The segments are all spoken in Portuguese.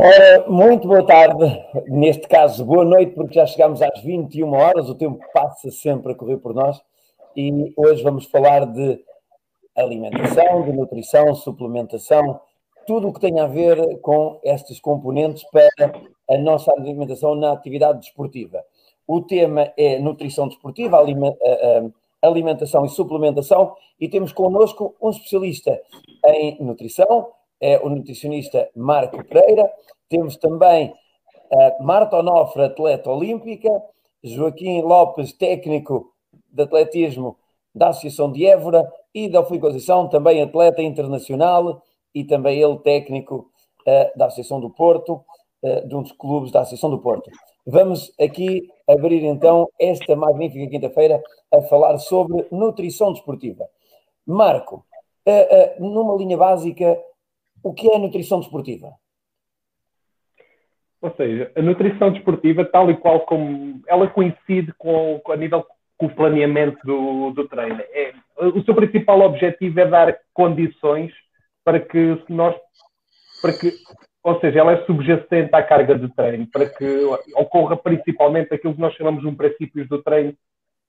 Ora, muito boa tarde, neste caso, boa noite, porque já chegamos às 21 horas, o tempo passa sempre a correr por nós. E hoje vamos falar de alimentação, de nutrição, suplementação, tudo o que tem a ver com estes componentes para a nossa alimentação na atividade desportiva. O tema é nutrição desportiva, alimentação e suplementação, e temos connosco um especialista em nutrição, é o nutricionista Marco Pereira. Temos também a Marta Onofre, atleta olímpica, Joaquim Lopes, técnico de atletismo da Associação de Évora e da Fui também atleta internacional e também ele técnico uh, da Associação do Porto, uh, de um dos clubes da Associação do Porto. Vamos aqui abrir então esta magnífica quinta-feira a falar sobre nutrição desportiva. Marco, uh, numa linha básica, o que é nutrição desportiva? Ou seja, a nutrição desportiva, tal e qual como ela coincide com, com a nível com o planeamento do, do treino. É, o seu principal objetivo é dar condições para que nós, para que, ou seja, ela é subjacente à carga de treino, para que ocorra principalmente aquilo que nós chamamos de um princípio do treino,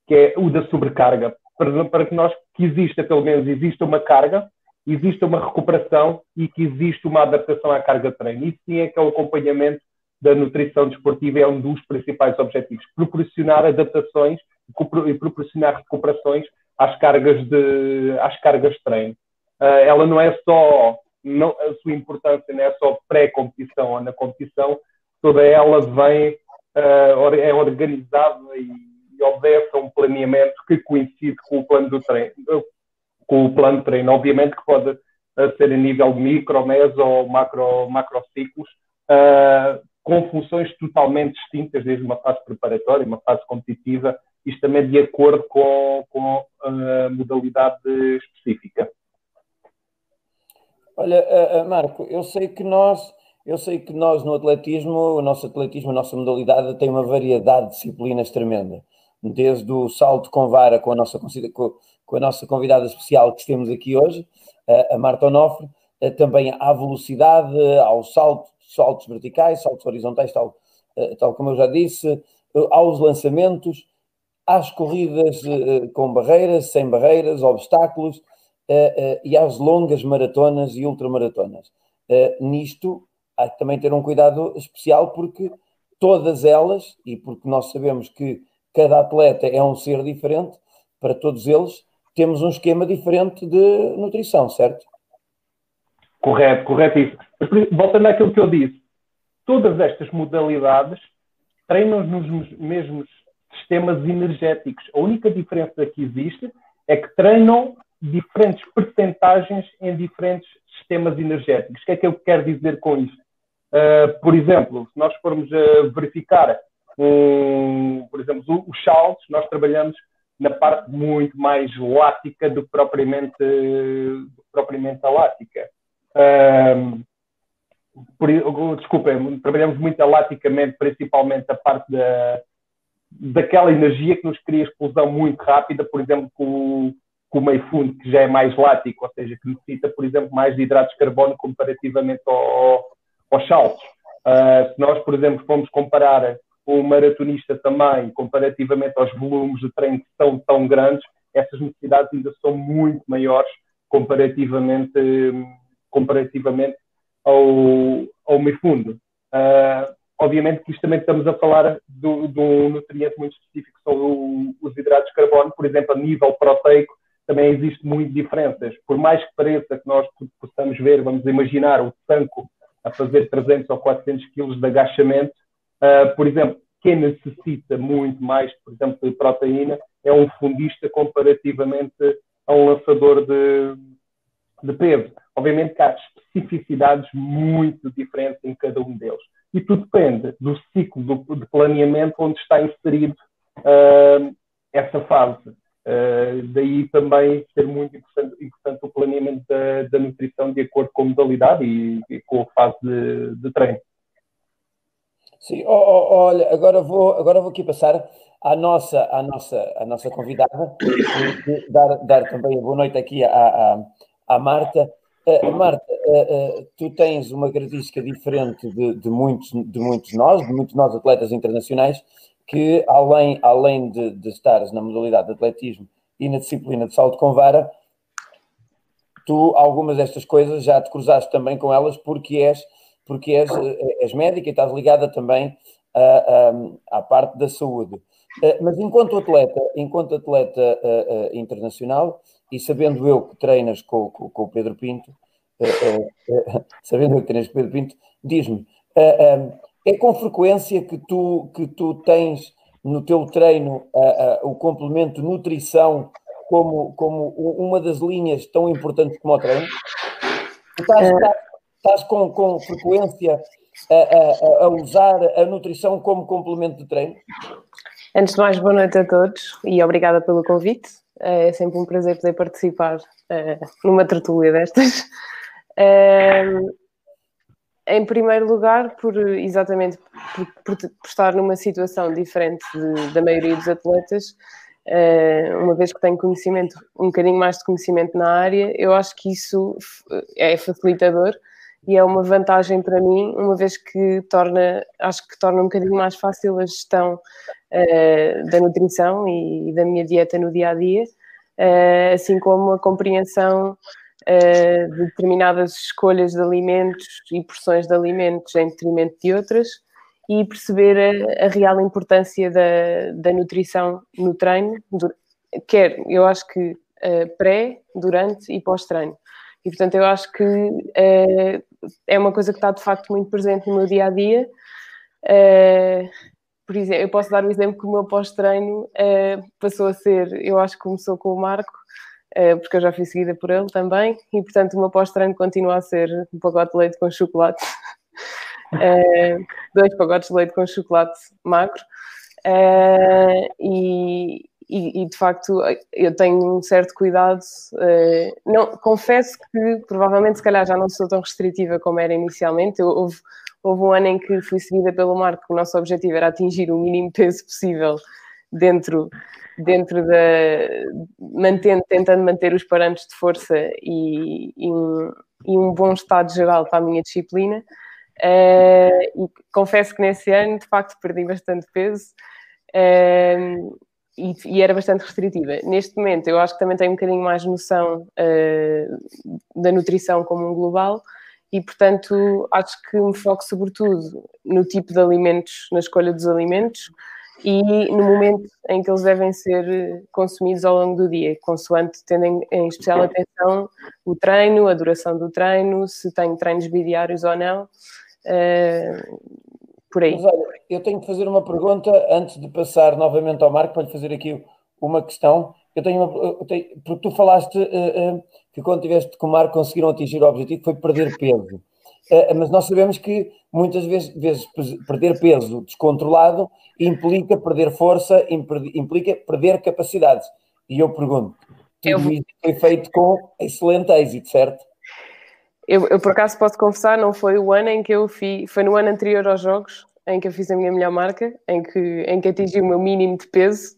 que é o da sobrecarga, para, para que nós que exista pelo menos exista uma carga existe uma recuperação e que existe uma adaptação à carga de treino. Isso sim é que é o acompanhamento da nutrição desportiva, é um dos principais objetivos. Proporcionar adaptações e proporcionar recuperações às cargas de, às cargas de treino. Uh, ela não é só, não, a sua importância não é só pré-competição ou na competição, toda ela vem, uh, é organizada e, e obedece a um planeamento que coincide com o plano do treino, com o plano de treino. Obviamente que pode uh, ser a nível micro, meso ou macro, macro ciclos, uh, com funções totalmente distintas, desde uma fase preparatória, uma fase competitiva, isto também de acordo com, com a modalidade específica. Olha, Marco, eu sei que nós, eu sei que nós no atletismo, o nosso atletismo, a nossa modalidade tem uma variedade de disciplinas tremenda. Desde o salto com vara com a nossa, com, a nossa convidada especial que temos aqui hoje, a Marta Onofre, também à velocidade, aos saltos, saltos verticais, saltos horizontais, tal, tal como eu já disse, aos lançamentos, às corridas com barreiras, sem barreiras, obstáculos e às longas maratonas e ultramaratonas. Nisto, há que também ter um cuidado especial porque todas elas, e porque nós sabemos que cada atleta é um ser diferente, para todos eles, temos um esquema diferente de nutrição, certo? Correto, correto isso. Voltando àquilo que eu disse, todas estas modalidades treinam nos mesmos sistemas energéticos. A única diferença que existe é que treinam diferentes percentagens em diferentes sistemas energéticos. O que é que eu quero dizer com isto? Uh, por exemplo, se nós formos a verificar, um, por exemplo, os saltos, nós trabalhamos na parte muito mais lática do que propriamente, propriamente a lática. Um, por, desculpem, trabalhamos muito alaticamente, principalmente a parte da, daquela energia que nos cria explosão muito rápida, por exemplo, com, com o meio fundo, que já é mais lático, ou seja, que necessita, por exemplo, mais de hidratos de carbono comparativamente ao, aos saltos. Uh, se nós, por exemplo, formos comparar o maratonista também, comparativamente aos volumes de treino que são tão grandes, essas necessidades ainda são muito maiores comparativamente, comparativamente ao, ao meio fundo. Uh, obviamente que isto também estamos a falar de um nutriente muito específico, são os hidratos de carbono, por exemplo, a nível proteico, também existe muitas diferenças. Por mais que pareça que nós possamos ver, vamos imaginar o Sanco a fazer 300 ou 400 quilos de agachamento, Uh, por exemplo, quem necessita muito mais, por exemplo, de proteína é um fundista comparativamente a um lançador de, de peso. Obviamente que há especificidades muito diferentes em cada um deles. E tudo depende do ciclo do, de planeamento onde está inserido uh, essa fase. Uh, daí também ser muito importante, importante o planeamento da, da, nutrição de acordo com a modalidade e, e com a fase de, de treino. Sim, oh, oh, olha, agora vou, agora vou aqui passar à nossa, à nossa, à nossa convidada, dar, dar também a boa noite aqui à, à, à Marta. Uh, Marta, uh, uh, tu tens uma característica diferente de, de, muitos, de muitos nós, de muitos nós atletas internacionais, que além, além de, de estares na modalidade de atletismo e na disciplina de salto com vara, tu algumas destas coisas já te cruzaste também com elas porque és, porque és, és médica e estás ligada também a, a, à parte da saúde. Mas enquanto atleta, enquanto atleta internacional, e sabendo eu que treinas com, com, com o Pedro Pinto, sabendo eu que treinas com o Pedro Pinto, diz-me, é com frequência que tu, que tu tens no teu treino o complemento nutrição como, como uma das linhas tão importantes como o treino? Tu estás, estás, estás com, com frequência a, a, a, usar a nutrição como complemento de treino? Antes de mais, boa noite a todos e obrigada pelo convite. É sempre um prazer poder participar uh, numa tertúlia destas. Uh, em primeiro lugar, por exatamente por, por, por estar numa situação diferente de, da maioria dos atletas, uh, uma vez que tenho conhecimento, um bocadinho mais de conhecimento na área, eu acho que isso é facilitador e é uma vantagem para mim, uma vez que torna, acho que torna um bocadinho mais fácil a gestão uh, da nutrição e, da minha dieta no dia a dia, uh, assim como a compreensão uh, de determinadas escolhas de alimentos e porções de alimentos em detrimento de outras e perceber a, a real importância da, da, nutrição no treino, do, quer eu acho que pré, durante e pós-treino. E portanto eu acho que é uma coisa que está de facto muito presente no meu dia a dia. Uh, por exemplo, eu posso dar um exemplo que o meu pós-treino uh, passou a ser, eu acho que começou com o Marco, uh, porque eu já fui seguida por ele também, e portanto o meu pós-treino continua a ser um pacote de leite com chocolate, dois pacotes de leite com chocolate magro. e, e, e, de facto eu tenho um certo cuidado. Uh, não, confesso que provavelmente se calhar já não sou tão restritiva como era inicialmente. Eu, houve, houve um ano em que fui seguida pelo Marco, o nosso objetivo era atingir o mínimo peso possível dentro, dentro da. Mantendo, tentando manter os parâmetros de força e, e, um, e um bom estado geral para a minha disciplina. Uh, confesso que nesse ano, de facto, perdi bastante peso. Uh, e, era bastante restritiva. Neste momento, eu acho que também tenho um bocadinho mais noção uh, da nutrição como um global e, portanto, acho que me foco sobretudo no tipo de alimentos, na escolha dos alimentos e no momento em que eles devem ser consumidos ao longo do dia, consoante tendo em, em especial atenção o treino, a duração do treino, se tenho treinos bidiários ou não. Uh, por aí. Mas olha, eu tenho que fazer uma pergunta antes de passar novamente ao Marco para lhe fazer aqui uma questão. Eu tenho, uma, eu tenho porque tu falaste uh, uh, que quando tiveste com o Marco conseguiram atingir o objetivo foi perder peso. Uh, mas nós sabemos que muitas vezes, vezes, perder peso descontrolado implica perder força, implica perder capacidades. E eu pergunto, tudo eu... isso foi feito com excelente êxito, certo? Eu, eu, por acaso posso confessar, não foi o ano em que eu fiz, foi no ano anterior aos jogos em que eu fiz a minha melhor marca, em que, em que atingi o meu mínimo de peso,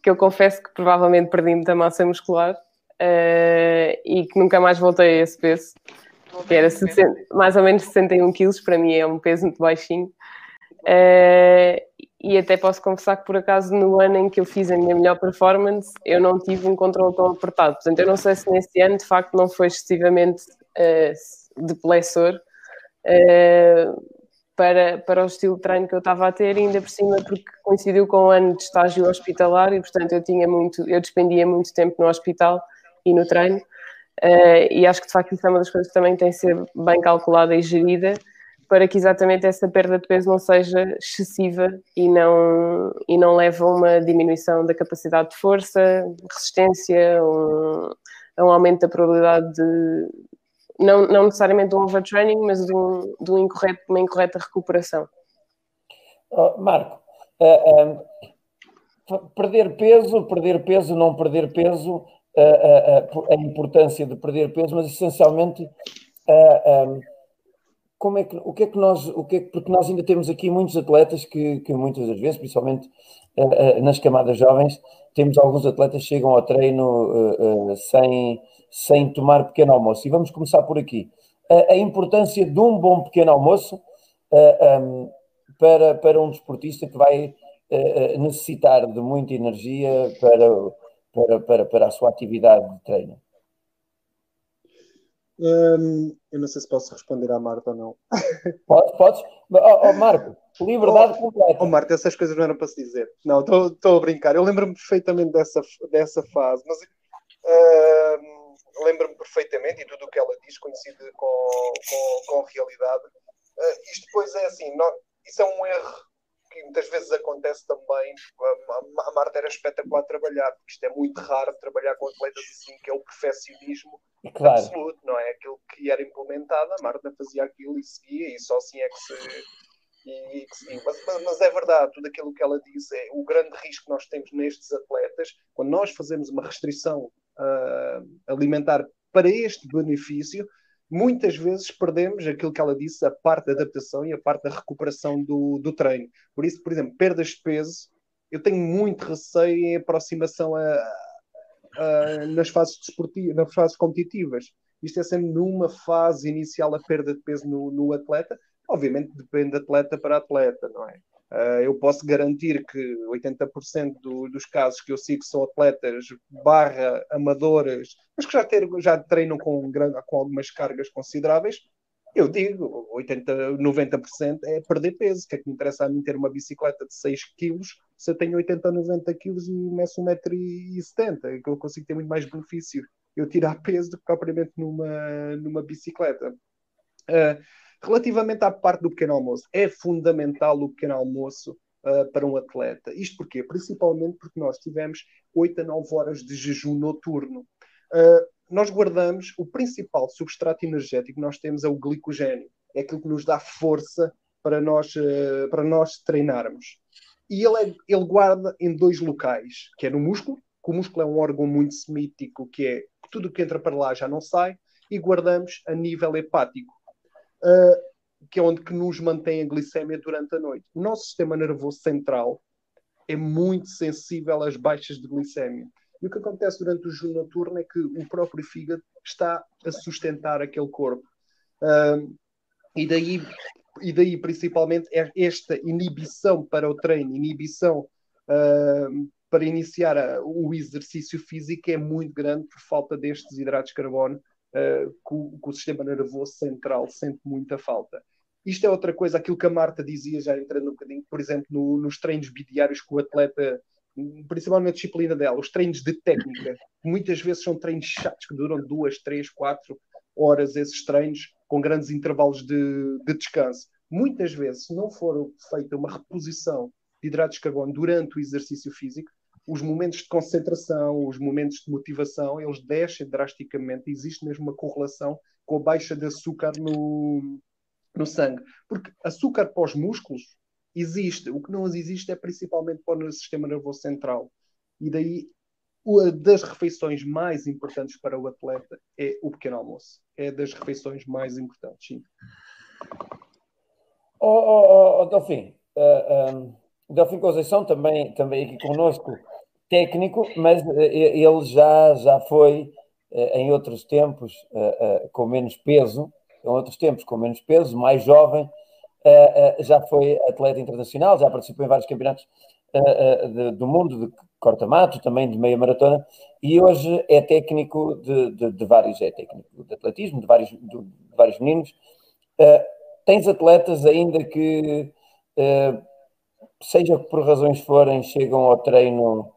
que eu confesso que provavelmente perdi muita massa muscular uh, e que nunca mais voltei a esse peso, que era 60, mais ou menos 61 quilos, para mim é um peso muito baixinho. Uh, e até posso confessar que por acaso no ano em que eu fiz a minha melhor performance eu não tive um controle tão apertado. Portanto, eu não sei se nesse ano de facto não foi excessivamente uh, depressor uh, para, para o estilo de treino que eu estava a ter, ainda por cima porque coincidiu com o ano de estágio hospitalar e portanto eu tinha muito, eu despendia muito tempo no hospital e no treino. Uh, e acho que de facto isso é uma das coisas que também tem que ser bem calculada e gerida para que exatamente essa perda de peso não seja excessiva e não, e não leve a uma diminuição da capacidade de força, resistência, um, a um aumento da probabilidade de, não, não necessariamente de um overtraining, mas de, um, de um incorreto, uma incorreta recuperação. Oh, Marco, uh, uh, perder peso, perder peso, não perder peso, uh, a importância de perder peso, mas essencialmente como é que, o que é que nós, o que é que, porque nós ainda temos aqui muitos atletas que, que muitas das vezes, principalmente nas camadas jovens, temos alguns atletas que chegam ao treino sem sem tomar pequeno almoço. E vamos começar por aqui. A, a importância de um bom pequeno almoço uh, um, para, para um desportista que vai uh, necessitar de muita energia para, para, para, para a sua atividade de treino. Hum, eu não sei se posso responder à Marta ou não. Podes? podes? Oh, oh, Marco, liberdade oh, completa. Oh, Marta, essas coisas não eram para se dizer. Não, estou a brincar. Eu lembro-me perfeitamente dessa, dessa fase, mas uh, lembro-me perfeitamente e tudo o que ela diz coincide com, com, com realidade. Uh, isto depois é assim, não, isso é um erro que muitas vezes acontece também. A, a Marta era espetacular a trabalhar, porque isto é muito raro trabalhar com atletas assim, que é o perfeccionismo claro. absoluto, não é? Aquilo que era implementado, a Marta fazia aquilo e seguia, e só assim é que se. E, e mas, mas, é verdade, tudo aquilo que ela disse é o grande risco que nós temos nestes atletas, quando nós fazemos uma restrição alimentar para este benefício, muitas vezes perdemos aquilo que ela disse, a parte da adaptação e a parte da recuperação do, do treino. Por isso, por exemplo, perdas de peso, eu tenho muito receio em aproximação a, a, nas fases desportivas, nas fases competitivas. Isto é sempre numa fase inicial a perda de peso no, no atleta. Obviamente depende de atleta para atleta, não é? Uh, eu posso garantir que 80% do, dos casos que eu sigo são atletas barra amadoras, mas que já, ter, já treinam com, com algumas cargas consideráveis. Eu digo, 80, 90% é perder peso. O que é que me interessa a mim ter uma bicicleta de 6 kg se eu tenho 80 ou 90 kg e meço 1,70m? Que eu consigo ter muito mais benefício eu tirar peso do que propriamente numa, numa bicicleta. Uh, Relativamente à parte do pequeno almoço, é fundamental o pequeno almoço uh, para um atleta. Isto porquê? Principalmente porque nós tivemos 8 a 9 horas de jejum noturno. Uh, nós guardamos o principal substrato energético que nós temos é o glicogênio. É aquilo que nos dá força para nós, uh, para nós treinarmos. E ele, é, ele guarda em dois locais, que é no músculo, que o músculo é um órgão muito semítico, que é tudo que entra para lá já não sai, e guardamos a nível hepático uh, que é onde que nos mantém a glicémia durante a noite. O nosso sistema nervoso central é muito sensível às baixas de glicémia. E o que acontece durante o jejum noturno é que o próprio fígado está a sustentar aquele corpo. Uh, e, daí, e daí, principalmente, é esta inibição para o treino, inibição uh, para iniciar a, o exercício físico é muito grande por falta destes hidratos de carbono uh, que, o, sistema nervoso central sente muita falta. Isto é outra coisa, aquilo que a Marta dizia, já entrando um bocadinho, por exemplo, no, nos treinos bidiários que o atleta, principalmente na disciplina dela, os treinos de técnica, muitas vezes são treinos chatos que duram duas, três, quatro horas, esses treinos, com grandes intervalos de, de descanso. Muitas vezes, se não for feita uma reposição de hidratos de carbono durante o exercício físico, os momentos de concentração, os momentos de motivação, eles descem drasticamente. Existe mesmo uma correlação com a baixa de açúcar no, no sangue. Porque açúcar para os músculos existe. O que não existe é principalmente para o sistema nervoso central. E daí, uma das refeições mais importantes para o atleta é o pequeno almoço. É das refeições mais importantes, sim. Oh, oh, oh, Delfim, uh, um, Delfim Conceição também, também aqui conosco técnico, mas eh, ele já, já foi eh, em outros tempos eh, com menos peso, em outros tempos com menos peso, mais jovem, já foi atleta internacional, já participou em vários campeonatos do mundo de corta-mato, também de meia maratona, e hoje é técnico de, de, de vários, é técnico de atletismo, de vários, de, vários meninos. tens atletas ainda que, seja por razões forem, chegam ao treino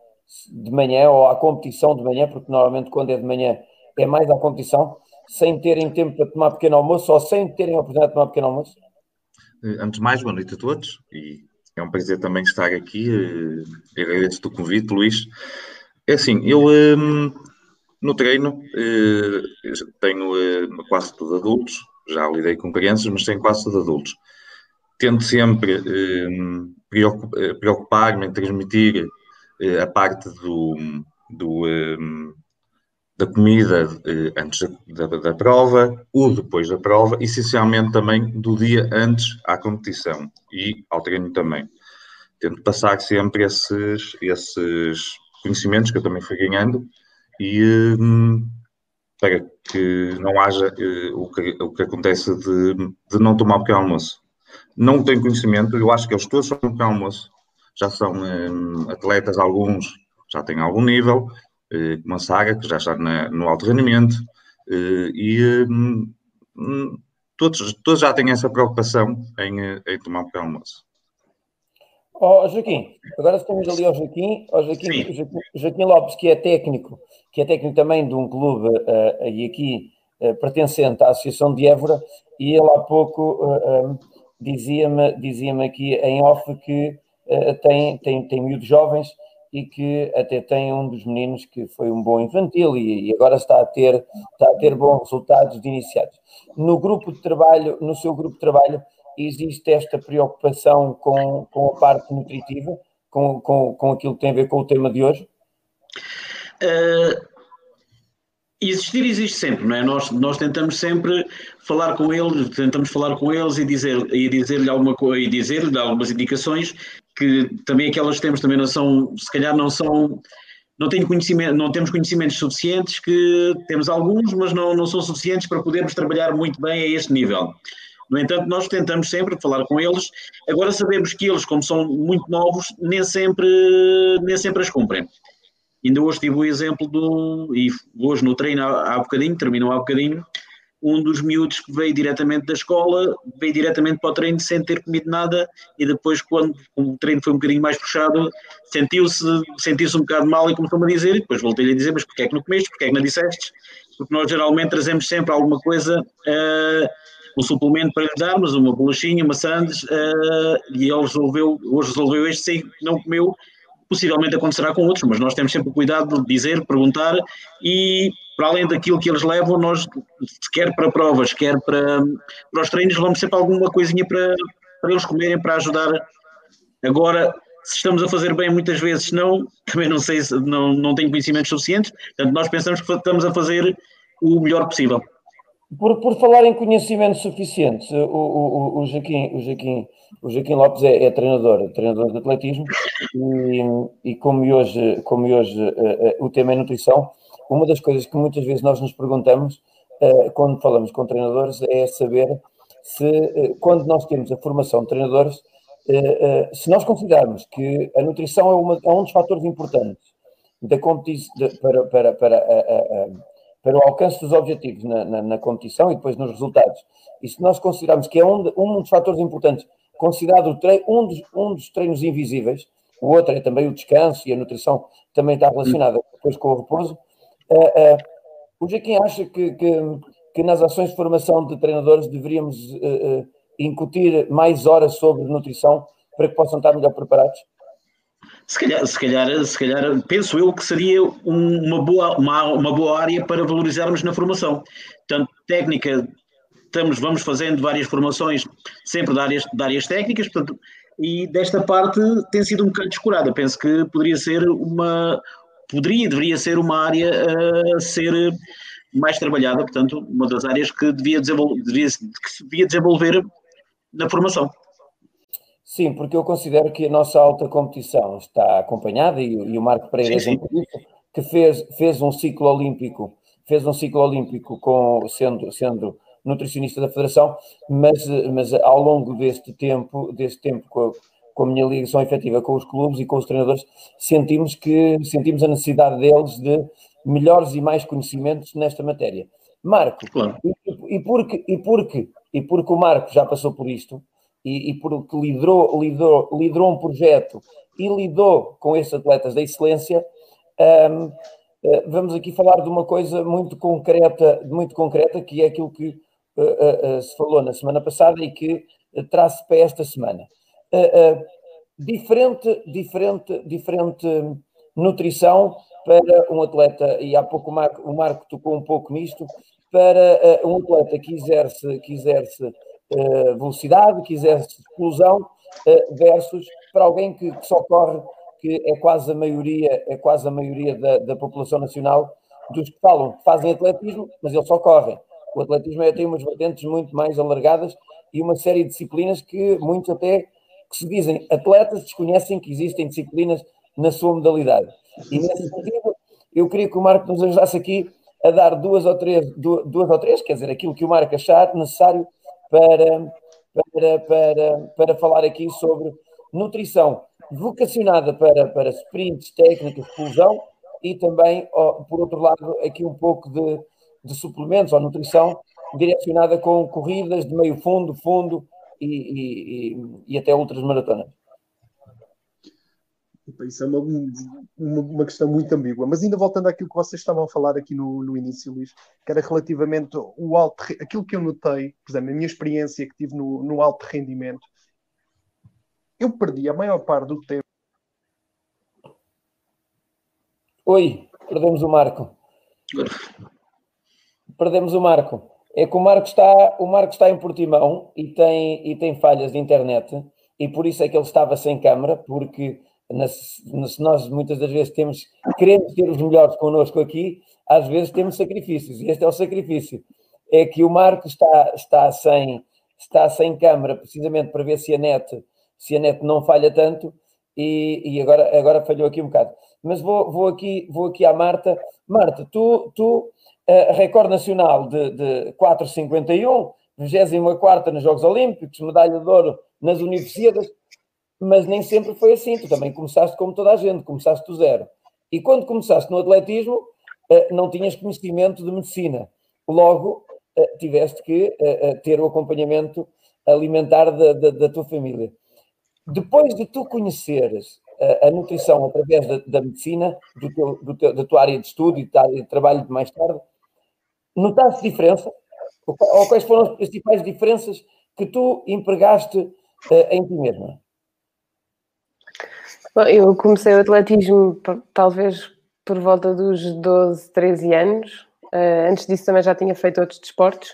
de manhã ou à competição de manhã, porque normalmente quando é de manhã é mais à competição, sem terem tempo para tomar pequeno almoço ou sem terem a oportunidade de tomar pequeno almoço? Eh, antes de mais, boa noite a todos e é um prazer também estar aqui. Eh, agradeço-te o convite, Luís. É assim, eu ehm, no treino eh, tenho quase tudo adultos, já lidei com crianças, mas tenho quase tudo adultos. Tento sempre ehm, preocupar-me em transmitir a parte do, do ehm, da comida eh, antes da, da, prova, o depois da prova, essencialmente também do dia antes à competição e ao treino também. Tento passar sempre esses, esses conhecimentos que eu também fui ganhando e, ehm, para que não haja uh, o, que, o que acontece de, de não tomar pequeno almoço. Não tenho conhecimento, eu acho que eles todos são pequeno almoço, já são um, atletas, alguns já têm algum nível, uh, como a Saga, que já está na, no alto rendimento, uh, e um, todos, todos já têm essa preocupação em, em tomar um pequeno almoço. Oh, Joaquim, agora estamos ali ao Joaquim, ao Joaquim, Joaquim, Joaquim, Lopes, que é técnico, que é técnico também de um clube uh, e aqui uh, pertencente à Associação de Évora, e ele há pouco uh, um, dizia-me dizia aqui em off que tem, tem, tem miúdos jovens e que até tem um dos meninos que foi um bom infantil e, e, agora está a ter está a ter bons resultados de iniciados. No grupo de trabalho, no seu grupo de trabalho, existe esta preocupação com, com a parte nutritiva, com, com, com aquilo que tem a ver com o tema de hoje? Uh, existir existe sempre, não é? Nós, nós tentamos sempre falar com eles, tentamos falar com eles e dizer e dizer-lhe alguma coisa e dizer-lhe algumas indicações que também aquelas que temos também não são, se calhar não são não, tenho conhecimento, não temos conhecimentos suficientes, que temos alguns, mas não, não são suficientes para podermos trabalhar muito bem a este nível. No entanto, nós tentamos sempre falar com eles. Agora sabemos que eles, como são muito novos, nem sempre, nem sempre as cumprem. Ainda hoje tive o exemplo do. E hoje no treino há, há bocadinho, terminou há bocadinho, um dos miúdos que veio diretamente da escola, veio diretamente para o treino sem ter comido nada e depois, quando o treino foi um bocadinho mais puxado, sentiu-se sentiu um bocado mal e começou-me a dizer, e depois voltei-lhe a dizer, mas porquê é que não comeste, porquê é que não disseste? Porque nós geralmente trazemos sempre alguma coisa uh, um suplemento para lhe darmos, uma bolachinha, uma sandes, uh, e ele resolveu, hoje resolveu este sim, não comeu, possivelmente acontecerá com outros, mas nós temos sempre o cuidado de dizer, perguntar e para além daquilo que eles levam, nós, quer para provas, quer para, para os treinos, vamos sempre alguma coisinha para, para eles comerem, para ajudar. Agora, se estamos a fazer bem muitas vezes, não, também não sei, se não, não tenho conhecimentos suficientes, portanto nós pensamos que estamos a fazer o melhor possível. Por, por falar em conhecimentos suficientes, o, o, o, Joaquim, o, Joaquim, o Joaquim Lopes é, é treinador, treinador de atletismo, e, e como hoje, como hoje uh, uh, o tema é nutrição, uma das coisas que muitas vezes nós nos perguntamos uh, quando falamos com treinadores é saber se, quando nós temos a formação de treinadores, se nós considerarmos que a nutrição é, uma, é um dos fatores importantes da competição para, para, para a para o alcance dos objetivos na, na, na, competição e depois nos resultados. E se nós considerarmos que é um, de, um dos fatores importantes, considerado treino, um, dos, um dos treinos invisíveis, o outro é também o descanso e a nutrição também está relacionada depois com o repouso, uh, uh, o Joaquim acha que, que, que, nas ações de formação de treinadores deveríamos uh, incutir mais horas sobre nutrição para que possam estar melhor preparados? Se calhar, se calhar, se calhar penso eu que seria uma, boa, uma, uma boa área para valorizarmos na formação. Tanto técnica, estamos, vamos fazendo várias formações sempre de áreas, de áreas técnicas, portanto, e desta parte tem sido um bocado descurada. Penso que poderia ser uma, poderia, deveria ser uma área a ser mais trabalhada, portanto, uma das áreas que devia desenvolver, devia, que se devia desenvolver na formação. Sim, porque eu considero que a nossa alta competição está acompanhada e, e o Marco Pereira sim, sim. que fez, fez um ciclo olímpico, fez um ciclo olímpico com, sendo, sendo nutricionista da Federação, mas, mas ao longo deste tempo, deste tempo com a, minha ligação efetiva com os clubes e com os treinadores, sentimos que sentimos a necessidade deles de melhores e mais conhecimentos nesta matéria. Marco, claro. e, e, porque, e, porque, e porque o Marco já passou por isto, e, e porque liderou, liderou, liderou um projeto e lidou com esses atletas da excelência, um, eh, vamos aqui falar de uma coisa muito concreta, muito concreta, que é aquilo que uh, uh, se falou na semana passada e que traz-se para esta semana. Diferente, diferente, diferente nutrição para um atleta, e há pouco o Marco, o Marco tocou um pouco nisto, para um atleta que exerce, que exerce velocidade, quisesse explosão, uh, versus para alguém que, que, só corre, que é quase a maioria, é quase a maioria da, da população nacional, dos que falam que fazem atletismo, mas eles só correm. O atletismo é, tem umas vertentes muito mais alargadas e uma série de disciplinas que muitos até que se dizem atletas desconhecem que existem disciplinas na sua modalidade. E nesse sentido, eu queria que o Marco nos ajudasse aqui a dar duas ou três, duas ou três, quer dizer, aquilo que o Marco achar necessário para, para, para, para falar aqui sobre nutrição vocacionada para, para sprints, técnicas, explosão e também, por outro lado, aqui um pouco de, de suplementos ou nutrição direcionada com corridas de meio fundo, fundo e, e, e até outras maratonas. Isso é uma, uma, uma, questão muito ambígua. Mas ainda voltando àquilo que vocês estavam a falar aqui no, no início, Luís, que era relativamente o alto, aquilo que eu notei, por exemplo, a minha experiência que tive no, no alto rendimento, eu perdi a maior parte do tempo. Oi, perdemos o Marco. Perdemos o Marco. É que o Marco está, o Marco está em Portimão e tem, e tem falhas de internet, e por isso é que ele estava sem câmara, porque se nós muitas das vezes temos, queremos ter os melhores connosco aqui, às vezes temos sacrifícios, e este é o sacrifício. É que o Marco está, está, sem, está sem câmara, precisamente para ver se a net, se a net não falha tanto, e, e agora, agora falhou aqui um bocado. Mas vou, vou, aqui, vou aqui à Marta. Marta, tu, tu uh, recorde nacional de, de 4,51, 24 nos Jogos Olímpicos, medalha de ouro nas Universidades, mas nem sempre foi assim. Tu também começaste como toda a gente, começaste do zero. E quando começaste no atletismo, eh, não tinhas conhecimento de medicina. Logo, eh, tiveste que eh, ter o acompanhamento alimentar da, da, da tua família. Depois de tu conheceres a nutrição através da, da medicina, do teu, do teu, da tua área de estudo e da área de trabalho de mais tarde, notaste diferença? Ou quais foram as principais diferenças que tu empregaste em ti mesma? Bom, eu comecei o atletismo talvez por volta dos 12, 13 anos. Uh, antes disso também já tinha feito outros desportos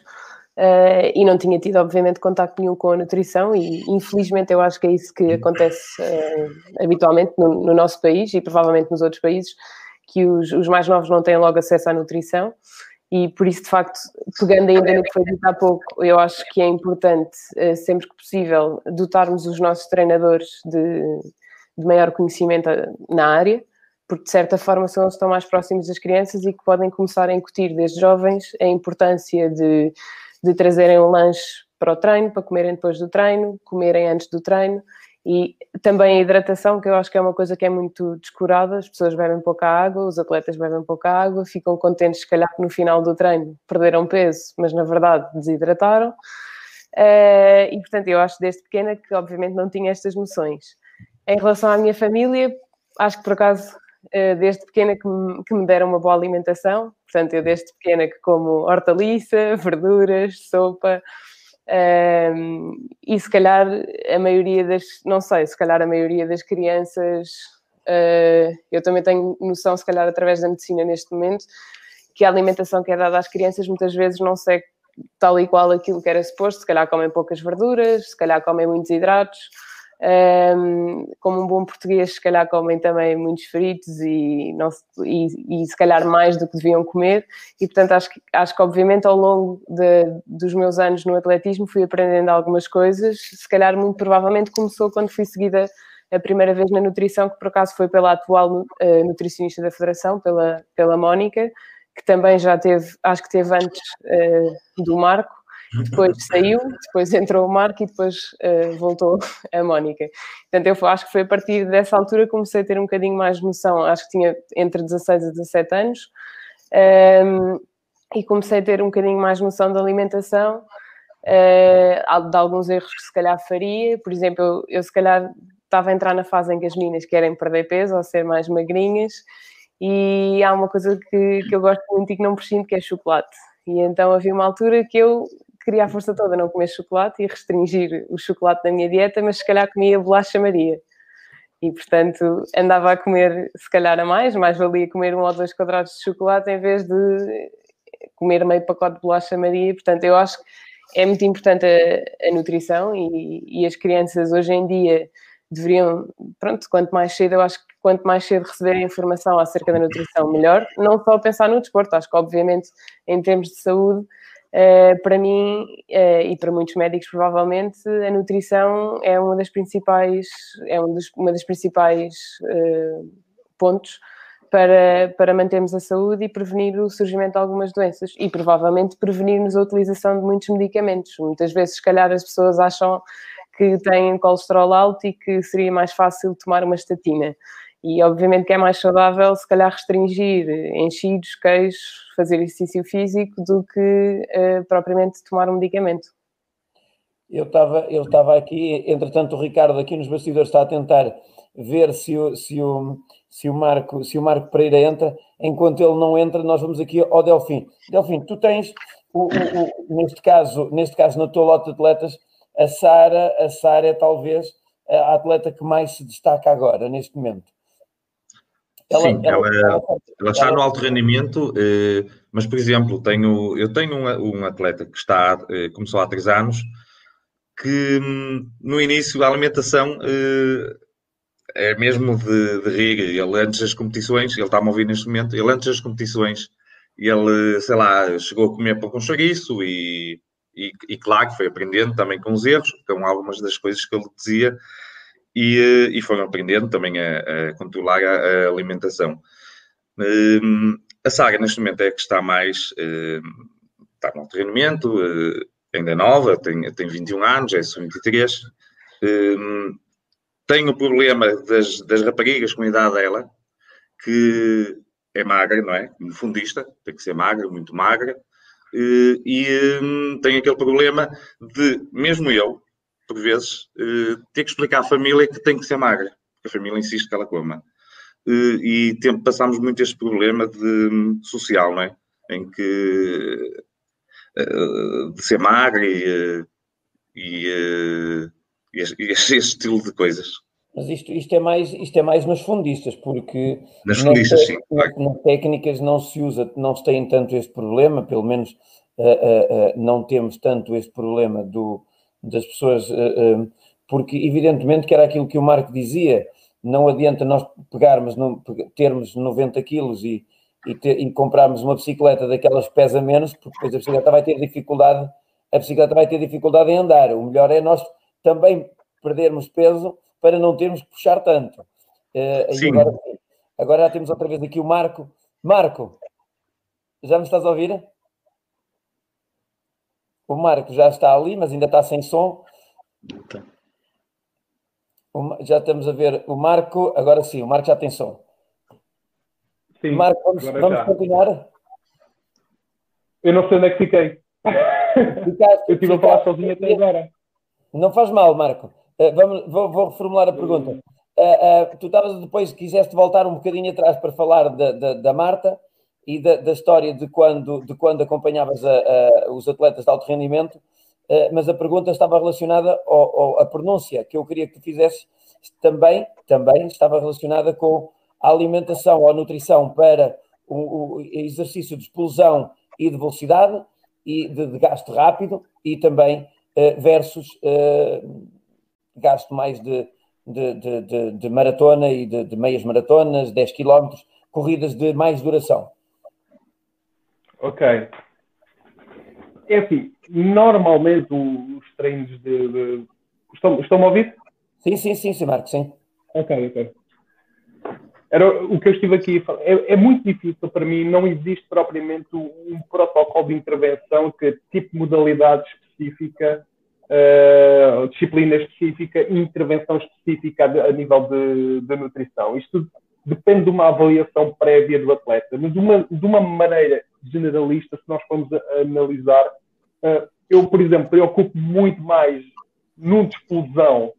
uh, e não tinha tido, obviamente, contacto nenhum com a nutrição e infelizmente eu acho que é isso que acontece uh, habitualmente no, no, nosso país e provavelmente nos outros países, que os, os, mais novos não têm logo acesso à nutrição e por isso, de facto, pegando ainda no que foi dito há pouco, eu acho que é importante, sempre que possível, dotarmos os nossos treinadores de de maior conhecimento eh, na área, porque de certa forma são eles que estão mais próximos das crianças e que podem começar a incutir desde jovens a importância de, de trazerem um lanche para o treino, para comerem depois do treino, comerem antes do treino e também a hidratação, que eu acho que é uma coisa que é muito descurada, as pessoas bebem pouca água, os atletas bebem pouca água, ficam contentes se calhar que no final do treino perderam peso, mas na verdade desidrataram. Uh, e portanto eu acho desde pequena que obviamente não tinha estas noções. Em relação à minha família, acho que por acaso eh, desde pequena que me, que me deram uma boa alimentação, portanto, eu desde pequena que como hortaliça, verduras, sopa, e se calhar a maioria das, não sei, se calhar a maioria das crianças, uh, eu também tenho noção, se calhar através da medicina neste momento, que a alimentação que é dada às crianças muitas vezes não segue tal e qual aquilo que era suposto, se calhar comem poucas verduras, se calhar comem muitos hidratos, um, como um bom português, se calhar comem também muitos fritos e, não, e, e, se calhar mais do que deviam comer. E portanto, acho que, acho que obviamente ao longo de, dos meus anos no atletismo fui aprendendo algumas coisas. Se calhar, muito provavelmente, começou quando fui seguida a primeira vez na nutrição, que por acaso foi pela atual uh, nutricionista da Federação, pela, pela Mónica, que também já teve, acho que teve antes uh, do Marco depois saiu, depois entrou o Marco e depois uh, voltou a Mónica. Portanto, eu acho que foi a partir dessa altura que comecei a ter um bocadinho mais noção, acho que tinha entre 16 a 17 anos, um, ehm, e comecei a ter um bocadinho mais noção da alimentação, uh, de alguns erros que se calhar faria, por exemplo, eu, eu se calhar estava a entrar na fase em que as meninas querem perder peso ou ser mais magrinhas, e há uma coisa que, que eu gosto muito e que não prescindo, que é chocolate. E então havia uma altura que eu queria a força toda não comer chocolate e restringir o chocolate da minha dieta, mas se calhar comia bolacha Maria. E, portanto, andava a comer, se calhar a mais, mais valia comer um ou dois quadrados de chocolate em vez de comer meio pacote de bolacha Maria. Portanto, eu acho que é muito importante a, a nutrição e, e, as crianças hoje em dia deveriam, pronto, quanto mais cedo, eu acho que quanto mais cedo receberem informação acerca da nutrição, melhor. Não só pensar no desporto, acho que, obviamente, em termos de saúde, para mim uh, e para muitos médicos provavelmente a nutrição é uma das principais é um dos, uma das principais uh, pontos para, para mantermos a saúde e prevenir o surgimento de algumas doenças e provavelmente prevenirmos a utilização de muitos medicamentos. Muitas vezes, se calhar, as pessoas acham que têm colesterol alto e que seria mais fácil tomar uma estatina. E obviamente que é mais saudável, se calhar, restringir enchidos, queijos, fazer exercício físico do que uh, propriamente tomar um medicamento. Eu estava eu estava aqui, entretanto, o Ricardo aqui nos bastidores está a tentar ver se o, se o, se o, Marco, se o Marco Pereira entra. Enquanto ele não entra, nós vamos aqui ao Delfim. Delfim, tu tens, o, o, neste, caso, neste caso, na tua lote de atletas, a Sara, a Sara é talvez a atleta que mais se destaca agora, neste momento. Ela, Sim, ela, ela, ela está no alto rendimento, eh, mas, por exemplo, tenho, eu tenho um, um atleta que está, eh, começou há três anos, que hum, no início a alimentação eh, é mesmo de, de rir. Ele antes das competições, ele está-me a ouvir neste momento, ele antes das competições, ele, sei lá, chegou a comer pão com chouriço e, e, e, claro que foi aprendendo também com os erros, com algumas das coisas que ele dizia e, eh, e foram aprendendo também a, a controlar a, a alimentação. Um, a Saga, neste momento, é a que está mais. Um, está no treinamento, uh, ainda é nova, tem, tem 21 anos, é sub-23. Um, tem o problema das, das raparigas com a idade dela, que é magra, não é? Como fundista, tem que ser magra, muito magra. E, e um, tem aquele problema de, mesmo eu, por vezes, uh, ter que explicar à família que tem que ser magra, porque a família insiste que ela coma. Uh, e tempo, passamos muito este problema de, social, não é? Em que uh, de ser magra e, e e esse, estilo de coisas. Mas isto, isto, é mais, isto é mais nas fundistas, porque nas, fundistas, sim, nas, nas técnicas não se usa, não se tem tanto este problema, pelo menos uh, uh, uh, não temos tanto este problema do, das pessoas, porque evidentemente que era aquilo que o Marco dizia, não adianta nós pegarmos, termos 90 quilos e, e, ter, e comprarmos uma bicicleta daquelas que pesa menos, porque depois a bicicleta vai ter dificuldade, a bicicleta vai ter dificuldade em andar. O melhor é nós também perdermos peso para não termos que puxar tanto. Uh, Sim. Agora, agora já temos outra vez aqui o Marco. Marco, já me estás a ouvir? O Marco já está ali, mas ainda está sem som. O, já estamos a ver o Marco. Agora sim, o Marco já tem som. Sim, Marco, vamos, vamos continuar? Eu não sei onde é que fiquei. Ficaste, eu estive a falar sozinho até agora. Não faz mal, Marco. Uh, vamos, vou, vou, reformular a pergunta. Uh, uh, tu estavas depois, quiseste voltar um bocadinho atrás para falar da, da, da Marta e da, da, história de quando, de quando acompanhavas a, a, os atletas de alto rendimento, mas a pergunta estava relacionada ao, ao, à pronúncia, que eu queria que tu fizesses também, também estava relacionada com a alimentação ou a nutrição para o, o exercício de explosão e de velocidade e de, de gasto rápido e também uh, versus uh, gasto mais de, de, de, maratona e de, meias maratonas, 10 km, corridas de mais duração. Ok. É assim, normalmente os treinos de. de... Estão, estão a ouvir? Sim, sim, sim, sim, Marco, sim. Ok, ok. Era o que eu estive aqui a falar. É, é, muito difícil para mim, não existe propriamente um protocolo de intervenção que tipo modalidade específica, uh, disciplina específica e intervenção específica a, a nível de, de, nutrição. Isto depende de uma avaliação prévia do atleta, mas de uma, de uma maneira generalista, se nós formos a, a analisar, uh, eu, por exemplo, preocupo muito mais num de explosão,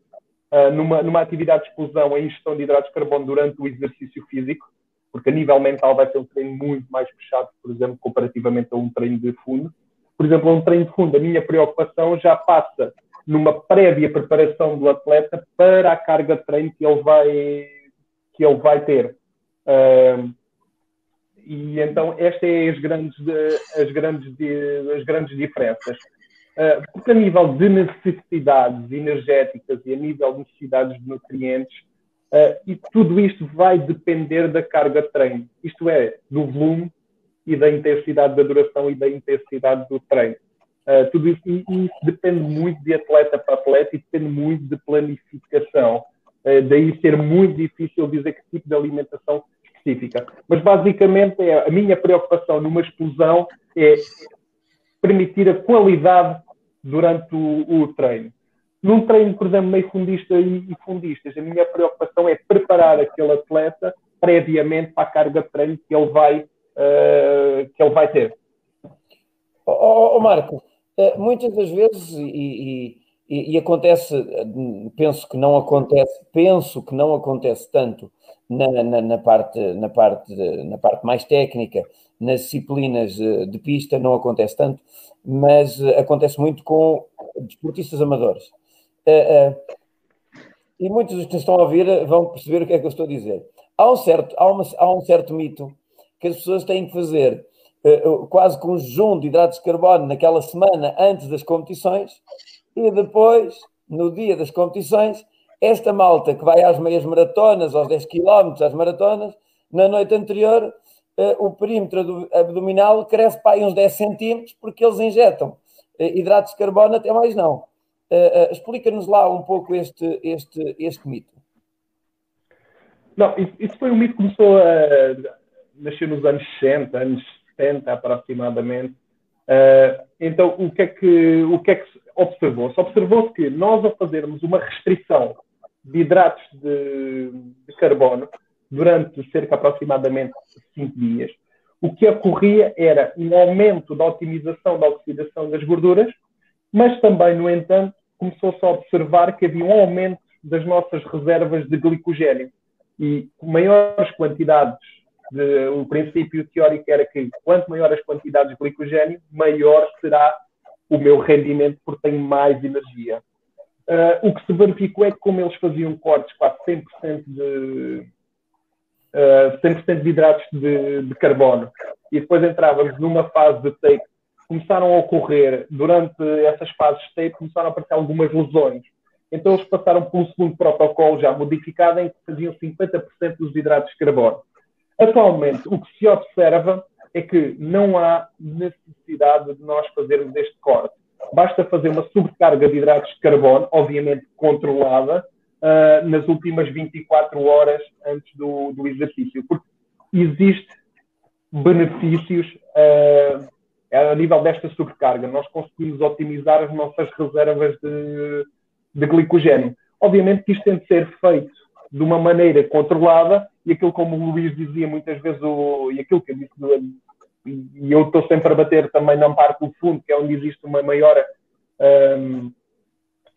uh, numa, numa atividade de explosão, a ingestão de hidratos de carbono durante o exercício físico, porque a nível mental vai ser um treino muito mais puxado, por exemplo, comparativamente a um treino de fundo. Por exemplo, um treino de fundo, a minha preocupação já passa numa prévia preparação do atleta para a carga de treino que ele vai, que ele vai ter. E então estas é as grandes, as grandes, as grandes diferenças. Uh, porque a nível de necessidades energéticas e a nível de necessidades de nutrientes, uh, e tudo isto vai depender da carga de treino, isto é, do volume e da intensidade da duração e da intensidade do treino. Uh, tudo isso, e, e isso depende muito de atleta para atleta e depende muito de planificação. Uh, daí ser muito difícil dizer que tipo de alimentação específica. Mas basicamente é, a minha preocupação numa explosão é permitir a qualidade durante o, o treino. Num treino, por exemplo, meio fundista e, fundistas, a minha preocupação é preparar aquele atleta previamente para a carga de treino que ele vai, uh, que ele vai ter. Oh, oh, Marco, uh, muitas das vezes, e, e, acontece, penso que não acontece, penso que não acontece tanto na, na, na, parte, na, parte, na parte mais técnica, nas disciplinas de pista, não acontece tanto, mas acontece muito com desportistas amadores. Uh, uh, e muitos dos que estão a ouvir vão perceber o que é que eu estou a dizer. Há um certo, há uma, há um certo mito que as pessoas têm que fazer quase com um jejum de hidratos de carbono naquela semana antes das competições e depois, no dia das competições, esta malta que vai às meias maratonas, aos 10 km, às maratonas, na noite anterior, o perímetro abdominal cresce para aí uns 10 centímetros porque eles injetam hidratos de carbono até mais não. Uh, Explica-nos lá um pouco este, este, este mito. Não, isso, foi um mito que começou a nascer nos anos 60, anos 70 aproximadamente. Uh, então, o que, é que, o que é que se observou? Se observou que nós, ao fazermos uma restrição de hidratos de, de carbono durante cerca aproximadamente 5 dias, o que ocorria era um aumento da otimização da oxidação das gorduras, mas também, no entanto, começou-se a observar que havia um aumento das nossas reservas de glicogênio. E maiores quantidades, de, o princípio teórico era que quanto maiores as quantidades de glicogênio, maior será o meu rendimento, porque tenho mais energia. Uh, o que se verificou é que, como eles faziam cortes quase 100% de, uh, 100% de hidratos de, de, carbono, e depois entrávamos numa fase de take começaram a ocorrer durante essas fases de tape, começaram a aparecer algumas lesões. Então eles passaram por um segundo protocolo já modificado em que faziam 50% dos hidratos de carbono. Atualmente, o que se observa é que não há necessidade de nós fazermos este corte. Basta fazer uma sobrecarga de hidratos de carbono, obviamente controlada, uh, nas últimas 24 horas antes do, do exercício, porque existe benefícios uh, a nível desta sobrecarga. Nós conseguimos otimizar as nossas reservas de, de glicogênio. Obviamente que isto tem de ser feito de uma maneira controlada e aquilo como o Luís dizia muitas vezes, o, e aquilo que eu disse, e eu estou sempre a bater também na parte do fundo, que é onde existe uma maior um,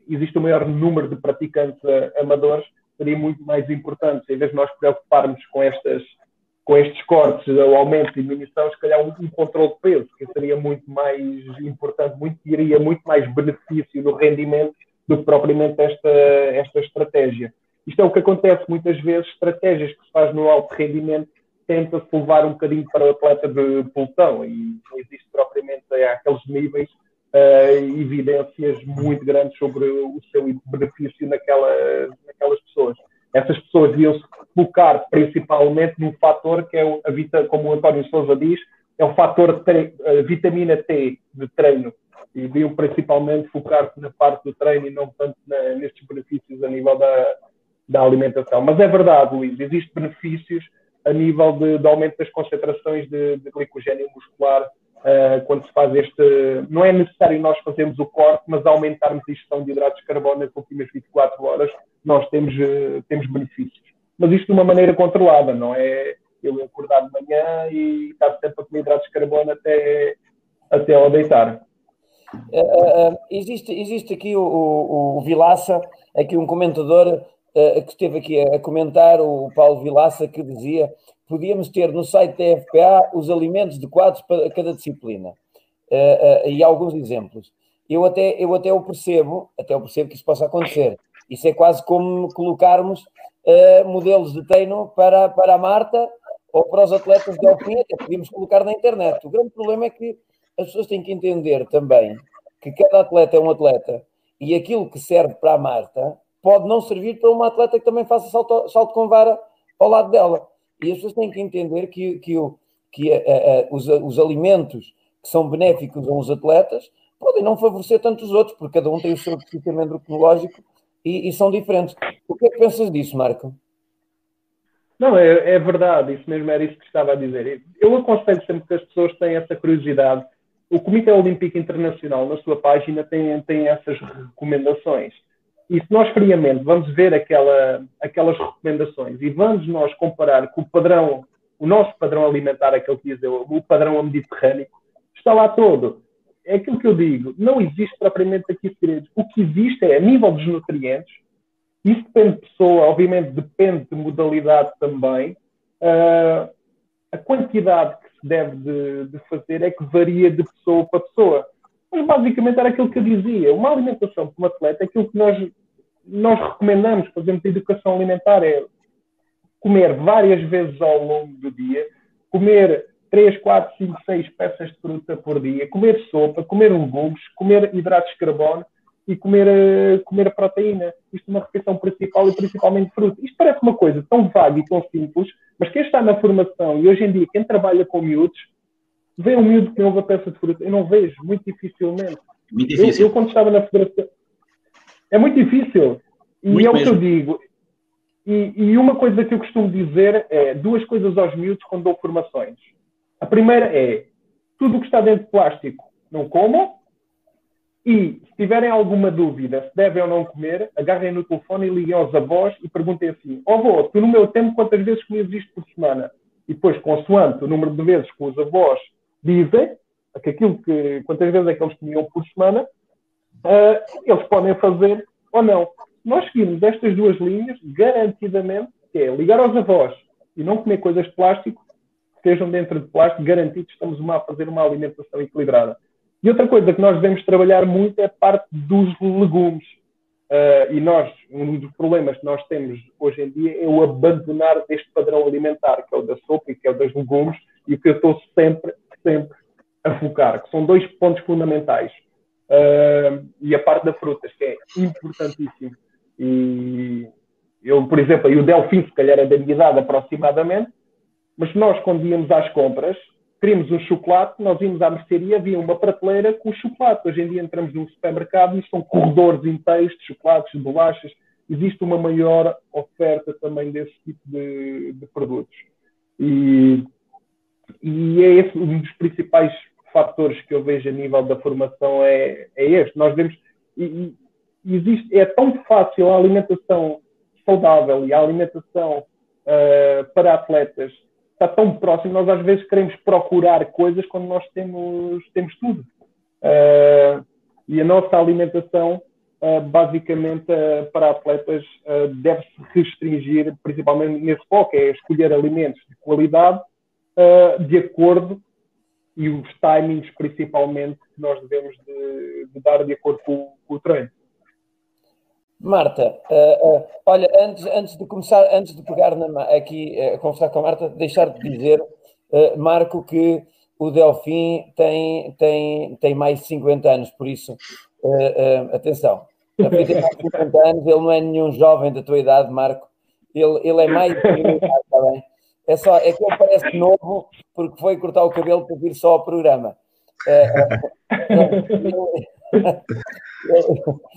existe um maior número de praticantes amadores, seria muito mais importante, em vez de nós preocuparmos com estas com estes cortes, o aumento e diminuição, se calhar um, um controle de peso, que seria muito mais importante, muito, teria muito mais benefício no rendimento do que propriamente esta, esta estratégia. Isto é o que acontece muitas vezes, estratégias que se faz no alto rendimento tenta-se levar um bocadinho para o atleta de pelotão e não existe propriamente aqueles níveis uh, evidências muito grandes sobre o seu benefício naquela, naquelas pessoas essas pessoas deviam-se focar principalmente num fator que é, a vita, como o António Souza diz, é o fator vitamina T de treino. E deviam principalmente focar-se na parte do treino e não tanto na, nestes benefícios a nível da, da alimentação. Mas é verdade, Luís, existem benefícios a nível de, de aumento das concentrações de, de glicogênio muscular uh, quando se faz este. Não é necessário nós fazermos o corte, mas aumentarmos a ingestão de hidratos de carbono nas últimas 24 horas, nós temos, uh, temos benefícios. Mas isto de uma maneira controlada, não é eu acordar de manhã e estar sempre a comer hidratos de carbono até, até ao deitar. Uh, existe, existe aqui o, o, o Vilaça, aqui um comentador que esteve aqui a comentar, o Paulo Vilaça, que dizia podíamos ter no site da FPA os alimentos adequados para cada disciplina. Uh, uh, e alguns exemplos. Eu até, eu até o percebo, até eu percebo que isso possa acontecer. Isso é quase como colocarmos uh, modelos de treino para, para a Marta ou para os atletas de alpine, até podíamos colocar na internet. O grande problema é que as pessoas têm que entender também que cada atleta é um atleta e aquilo que serve para a Marta pode não servir para uma atleta que também faça salto, salto com vara ao lado dela. E as pessoas têm que entender que, que, o, que a, a, os, os alimentos que são benéficos a uns atletas podem não favorecer tanto os outros, porque cada um tem o seu sistema endocrinológico e, e, são diferentes. O que é que pensas disso, Marco? Não, é, é, verdade, isso mesmo era isso que estava a dizer. Eu aconselho sempre que as pessoas têm essa curiosidade. O Comitê Olímpico Internacional, na sua página, tem, tem essas recomendações. E se nós friamente vamos ver aquela, aquelas recomendações e vamos nós comparar com o padrão, o nosso padrão alimentar, aquele que diz o padrão mediterrâneo, está lá todo. É aquilo que eu digo, não existe propriamente aqui segredos. O que existe é, a nível dos nutrientes, isso depende de pessoa, obviamente depende de modalidade também. Uh, a quantidade que se deve de, de, fazer é que varia de pessoa para pessoa. Mas basicamente era aquilo que eu dizia. Uma alimentação para um atleta é aquilo que nós, nós recomendamos, fazemos educação alimentar, é comer várias vezes ao longo do dia, comer 3, 4, 5, 6 peças de fruta por dia, comer sopa, comer legumes, comer hidratos de carbono e comer, uh, comer proteína. Isto é uma refeição principal e principalmente fruta. Isto parece uma coisa tão vaga e tão simples, mas quem está na formação e hoje em dia quem trabalha com miúdos, vê um miúdo que não a peça de fruta. Eu não vejo, muito dificilmente. Muito difícil. Eu, eu quando estava na federação. É muito difícil. E muito é o que eu digo. E, e, uma coisa que eu costumo dizer é duas coisas aos miúdos quando dou formações. A primeira é tudo o que está dentro de plástico não comam e, se tiverem alguma dúvida se devem ou não comer, agarrem no telefone e liguem aos avós e perguntem assim: Ó oh, avô, tu no meu tempo quantas vezes comias isto por semana? E depois, consoante o número de vezes que os avós dizem, que aquilo que, quantas vezes é que eles comiam por semana, uh, eles podem fazer ou não. Nós seguimos estas duas linhas, garantidamente, que é ligar aos avós e não comer coisas de plástico, que estejam dentro de plástico, garantido estamos a fazer uma alimentação equilibrada. E outra coisa que nós devemos trabalhar muito é a parte dos legumes. Uh, e nós, um dos problemas que nós temos hoje em dia é o abandonar deste padrão alimentar, que é o da sopa e que é o dos legumes, e que eu estou sempre, sempre a focar, que são dois pontos fundamentais. Uh, e a parte das frutas, que é importantíssimo. E eu, por exemplo, e o Delfim, se calhar é da minha idade aproximadamente, mas nós, quando íamos às compras, queríamos um chocolate, nós íamos à mercearia, havia uma prateleira com chocolate. Hoje em dia entramos num supermercado e são corredores inteiros de chocolates, de bolachas. Existe uma maior oferta também desse tipo de, de produtos. E, e, é esse um dos principais fatores que eu vejo a nível da formação é, é este. Nós vemos, e, e existe, é tão fácil a alimentação saudável e a alimentação uh, para atletas está tão próximo, nós às vezes queremos procurar coisas quando nós temos, temos tudo. Uh, e a nossa alimentação, uh, basicamente, para atletas, deve-se restringir, principalmente nesse foco, é escolher alimentos de qualidade, de acordo, e os timings, principalmente, que nós devemos de, de dar de acordo com, com o treino. Marta, uh, uh, olha, antes, antes de começar, antes de pegar na, aqui uh, a conversar com a Marta, deixar de dizer, Marco, que o Delfim tem, tem, tem mais de 50 anos, por isso, atenção, Delfim tem mais de 50 anos, ele não é nenhum jovem da tua idade, Marco, ele, ele é mais de 50 está bem? É, só, é que ele parece novo porque foi cortar o cabelo para vir só ao programa.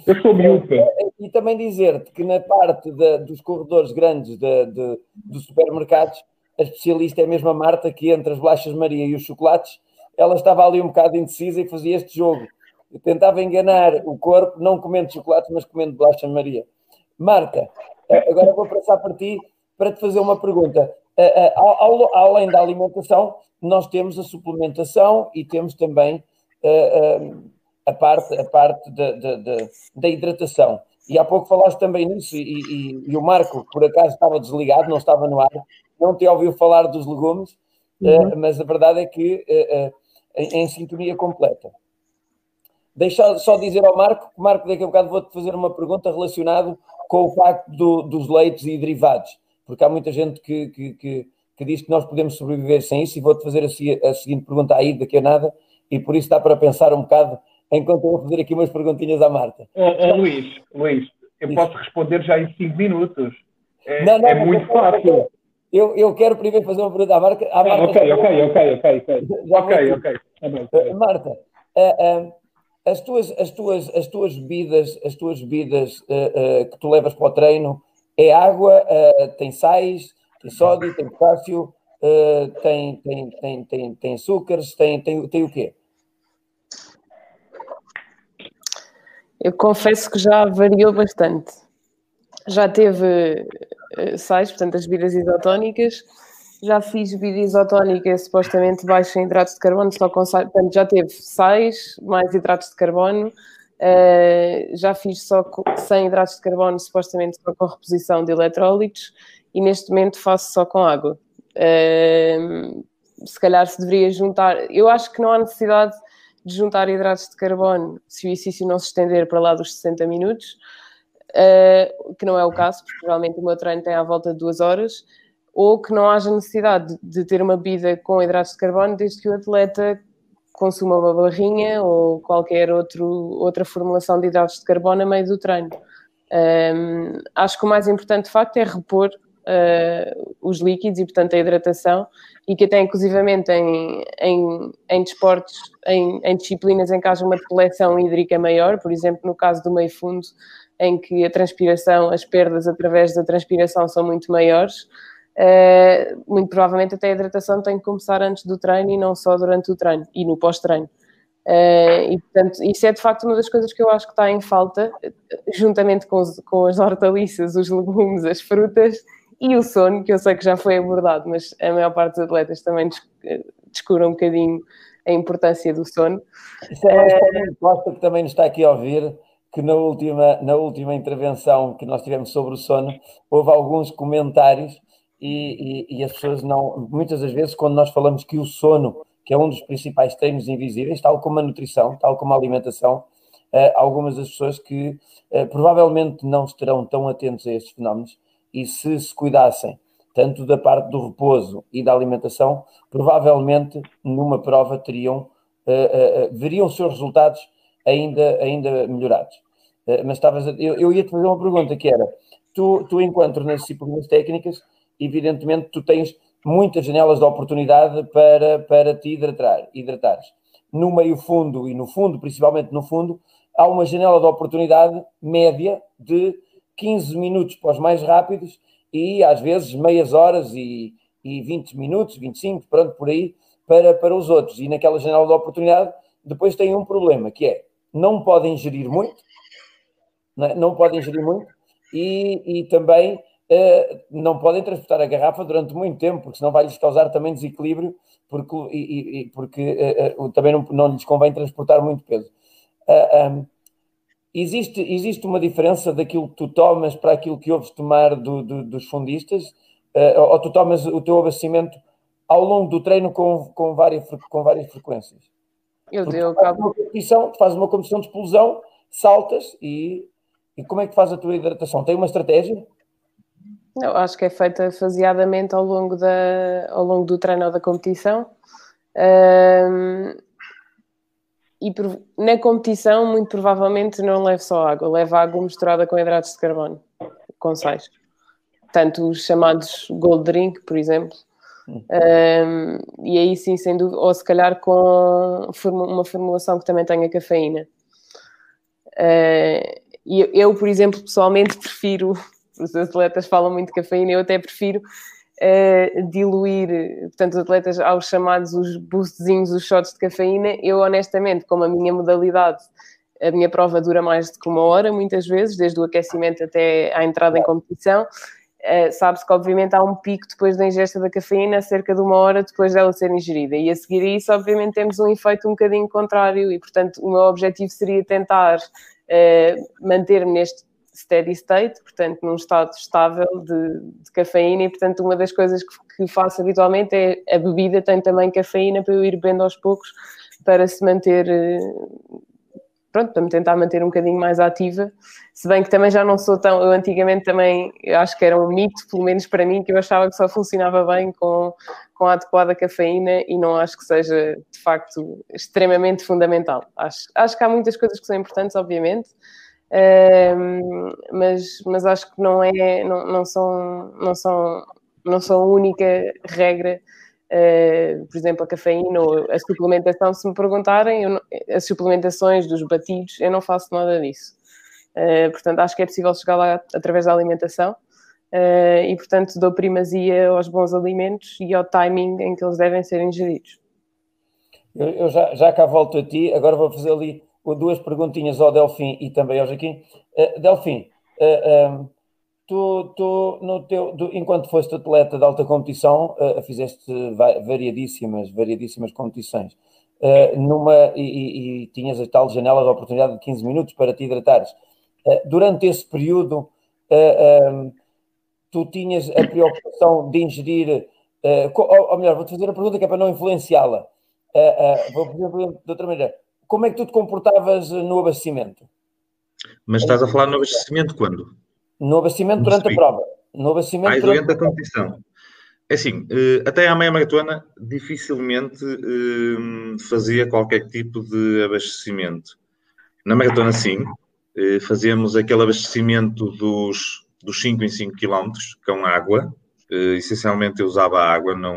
Eu sou miúdo. E também dizer-te que na parte de, dos corredores grandes de, de, dos supermercados, a especialista é a Marta, que entre as bolachas Maria e os chocolates, ela estava ali um bocado indecisa e fazia este jogo. Eu tentava enganar o corpo, não comendo chocolate, mas comendo bolachas Maria. Marta, agora vou passar para ti para te fazer uma pergunta. Além da alimentação, nós temos a suplementação e temos também a parte, a parte da, da, da, hidratação. E há pouco falaste também nisso, e, e, e, o Marco, por acaso, estava desligado, não estava no ar, não te ouviu falar dos legumes, uhum. uh, mas a verdade é que uh, uh, em, em, sintonia completa. Deixa só dizer ao Marco, Marco, daqui a bocado vou-te fazer uma pergunta relacionada com o facto do, dos leites e derivados, porque há muita gente que, que, que, que diz que nós podemos sobreviver sem isso, e vou-te fazer a, a seguinte pergunta aí, daqui a nada, e por isso dá para pensar um bocado enquanto eu vou fazer aqui umas perguntinhas à Marta. Oh, oh, Luís, Luís, eu Isso. posso responder já em 5 minutos. É, não, não, é muito fácil. Eu, eu quero primeiro fazer uma pergunta à Marta. À Marta ah, ok, ok, ok, ok, ok. ok, ok. Marta, uh, uh, as, tuas, as, tuas, as tuas bebidas, as tuas bebidas uh, que tu levas para o treino, é água, tem sais, tem sódio, tem potássio, uh, tem, tem, tem, tem, tem açúcares, tem, tem, tem o quê? Eu confesso que já variou bastante. Já teve uh, sais, portanto, as bebidas isotónicas. Já fiz bebida isotónica supostamente baixa em hidratos de carbono, só com sais, portanto, já teve sais, mais hidratos de carbono. Uh, já fiz só com, sem hidratos de carbono, supostamente só com reposição de eletrólitos, e neste momento faço só com água. Uh, se calhar se deveria juntar. Eu acho que não há necessidade de juntar hidratos de carbono se o exercício não se estender para lá dos 60 minutos, uh, que não é o caso, porque realmente o meu treino tem à volta de duas horas, ou que não haja necessidade de, de ter uma bebida com hidratos de carbono desde que o atleta consuma uma barrinha ou qualquer outro, outra formulação de hidratos de carbono a meio do treino. Um, acho que o mais importante, de facto, é repor uh, os líquidos e, portanto, a hidratação, e que até inclusivamente em, em, em desportos, em, em disciplinas em que haja uma coleção hídrica maior, por exemplo, no caso do meio fundo, em que a transpiração, as perdas através da transpiração são muito maiores, muito provavelmente até a hidratação tem que começar antes do treino e não só durante o treino e no pós-treino. Uh, e, portanto, isso é de facto uma das coisas que eu acho que está em falta, juntamente com, os, com as hortaliças, os legumes, as frutas, e o sono, que eu sei que já foi abordado, mas a maior parte dos atletas também descura um bocadinho a importância do sono. Isso é Costa, que também nos está aqui a ouvir, que na última, na última intervenção que nós tivemos sobre o sono, houve alguns comentários e, e, e as pessoas não, muitas das vezes, quando nós falamos que o sono, que é um dos principais treinos invisíveis, tal como a nutrição, tal como a alimentação, Uh, algumas das pessoas que uh, provavelmente não estarão tão atentos a estes fenómenos e se se cuidassem tanto da parte do repouso e da alimentação, provavelmente numa prova teriam, uh, uh, veriam os seus resultados ainda, ainda melhorados. Uh, mas estavas a, eu, eu ia-te fazer uma pergunta que era, tu, tu enquanto nas disciplinas técnicas, evidentemente tu tens muitas janelas de oportunidade para, para te hidratar, hidratares. No meio fundo e no fundo, principalmente no fundo, há uma janela de oportunidade média de 15 minutos para os mais rápidos e às vezes meias horas e, e 20 minutos, 25, pronto, por aí, para, para os outros. E naquela janela de oportunidade, depois tem um problema, que é, não podem gerir muito, não, é? podem gerir muito, e, e também não podem transportar a garrafa durante muito tempo, porque senão vai-lhes causar também desequilíbrio, porque, e, e, porque uh, uh, também não, não lhes convém transportar muito peso. Um, Existe, existe uma diferença daquilo que tu tomas para aquilo que ouves tomar do, do, dos fundistas? Uh, ou tu tomas o teu abastecimento ao longo do treino com, com, várias, com várias frequências? Eu, eu acabo... uma competição, tu fazes uma competição de explosão, saltas e, e como é que faz a tua hidratação? Tem uma estratégia? Eu acho que é feita faseadamente ao longo, da, ao longo do treino ou da competição. Um, e na competição, muito provavelmente não levo só água, levo água misturada com hidratos de carbono, com sais. Tanto os chamados gold drink, por exemplo. Um, e aí sim, sem dúvida, ou se calhar com uma formulação que também tenha cafeína. Uh, eu, por exemplo, pessoalmente prefiro, os atletas falam muito de cafeína, eu até prefiro uh, diluir, portanto, os atletas aos chamados os boostzinhos, os shots de cafeína, eu honestamente, como a minha modalidade, a minha prova dura mais que uma hora, muitas vezes, desde o aquecimento até à entrada em competição, uh, sabe-se que obviamente há um pico depois da ingesta da cafeína, cerca de uma hora depois dela ser ingerida, e a seguir a isso, obviamente, temos um efeito um bocadinho contrário, e portanto, o meu objetivo seria tentar uh, manter-me neste steady state, portanto, num estado estável de, de cafeína, e portanto, uma das coisas que, que, faço habitualmente é a bebida tem também cafeína para eu ir bebendo aos poucos para se manter. Eh, pronto, para me tentar manter um bocadinho mais ativa, se bem que também já não sou tão. Eu antigamente também acho que era um mito, pelo menos para mim, que eu achava que só funcionava bem com, com a adequada cafeína e não acho que seja de facto extremamente fundamental. Acho, acho que há muitas coisas que são importantes, obviamente, mas, mas acho que não é, não, não, são, não, são, não são a única regra. Uh, por exemplo, a cafeína ou a suplementação, se me perguntarem, não, as suplementações dos batidos, eu não faço nada disso. Uh, portanto, acho que é possível chegar lá através da alimentação. Uh, e, portanto, dou primazia aos bons alimentos e ao timing em que eles devem ser ingeridos. Eu, eu já, já cá volto a ti, agora vou fazer ali duas perguntinhas ao Delfim e também ao Joaquim. Uh, Delfim, uh, um, tu, tu no teu, enquanto foste atleta de alta competição, uh, fizeste variadíssimas, variadíssimas competições. numa, e, e, tinhas a tal janela de oportunidade de 15 minutos para te hidratares. durante esse período, um, tu tinhas a preocupação de ingerir, ou, ou, melhor, vou-te fazer a pergunta que é para não influenciá-la. Vou fazer de outra maneira. Como é que tu te comportavas no abastecimento? Mas estás a falar no abastecimento quando? No abastecimento durante a prova. No abastecimento ah, durante, durante a competição. É assim, até à meia maratona dificilmente fazia qualquer tipo de abastecimento. Na maratona, sim, fazíamos aquele abastecimento dos dos 5 em 5 km com água. Essencialmente eu usava água, não.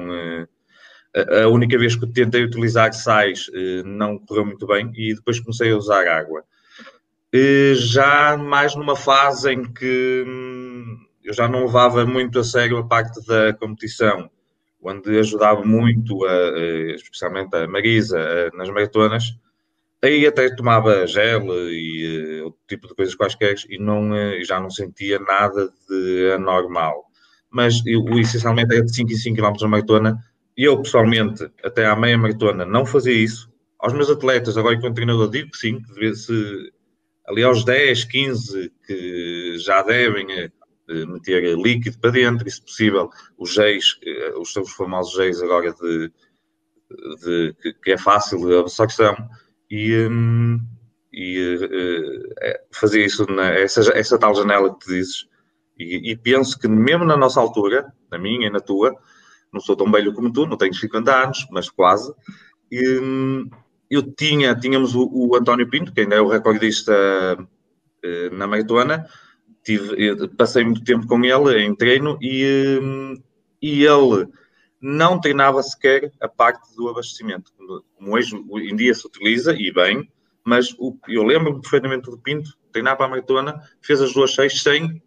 A única vez que tentei utilizar sais uh, não correu muito bem e depois comecei a usar água. já mais numa fase em que hum, eu já não levava muito a sério a parte da competição, onde ajudava muito, a, especialmente a Marisa, nas maratonas, Aí até tomava gel e outro tipo de coisas quaisquer e não, já não sentia nada de anormal. Mas eu, essencialmente é de 5 em 5 km na maratona. E eu, pessoalmente, até à meia maratona, não fazia isso. Aos meus atletas, agora enquanto treinador, digo que sim, que se ali aos 10, 15, que já devem uh, meter líquido para dentro, e se possível, os géis, os seus famosos géis agora de, de que, é fácil a absorção e, um, e fazer isso, na, essa, essa tal janela que tu dizes. E, e, penso que mesmo na nossa altura, na minha e na tua, não sou tão velho como tu, não tenho 50 anos, mas quase, e, um, eu tinha, tínhamos o, o, António Pinto, que ainda é o recordista uh, na maratona, tive, passei muito tempo com ele em treino e, um, e ele não treinava sequer a parte do abastecimento, como hoje em dia se utiliza, e bem, mas o, eu lembro-me perfeitamente do Pinto, treinava a maratona, fez as duas seis sem, eh,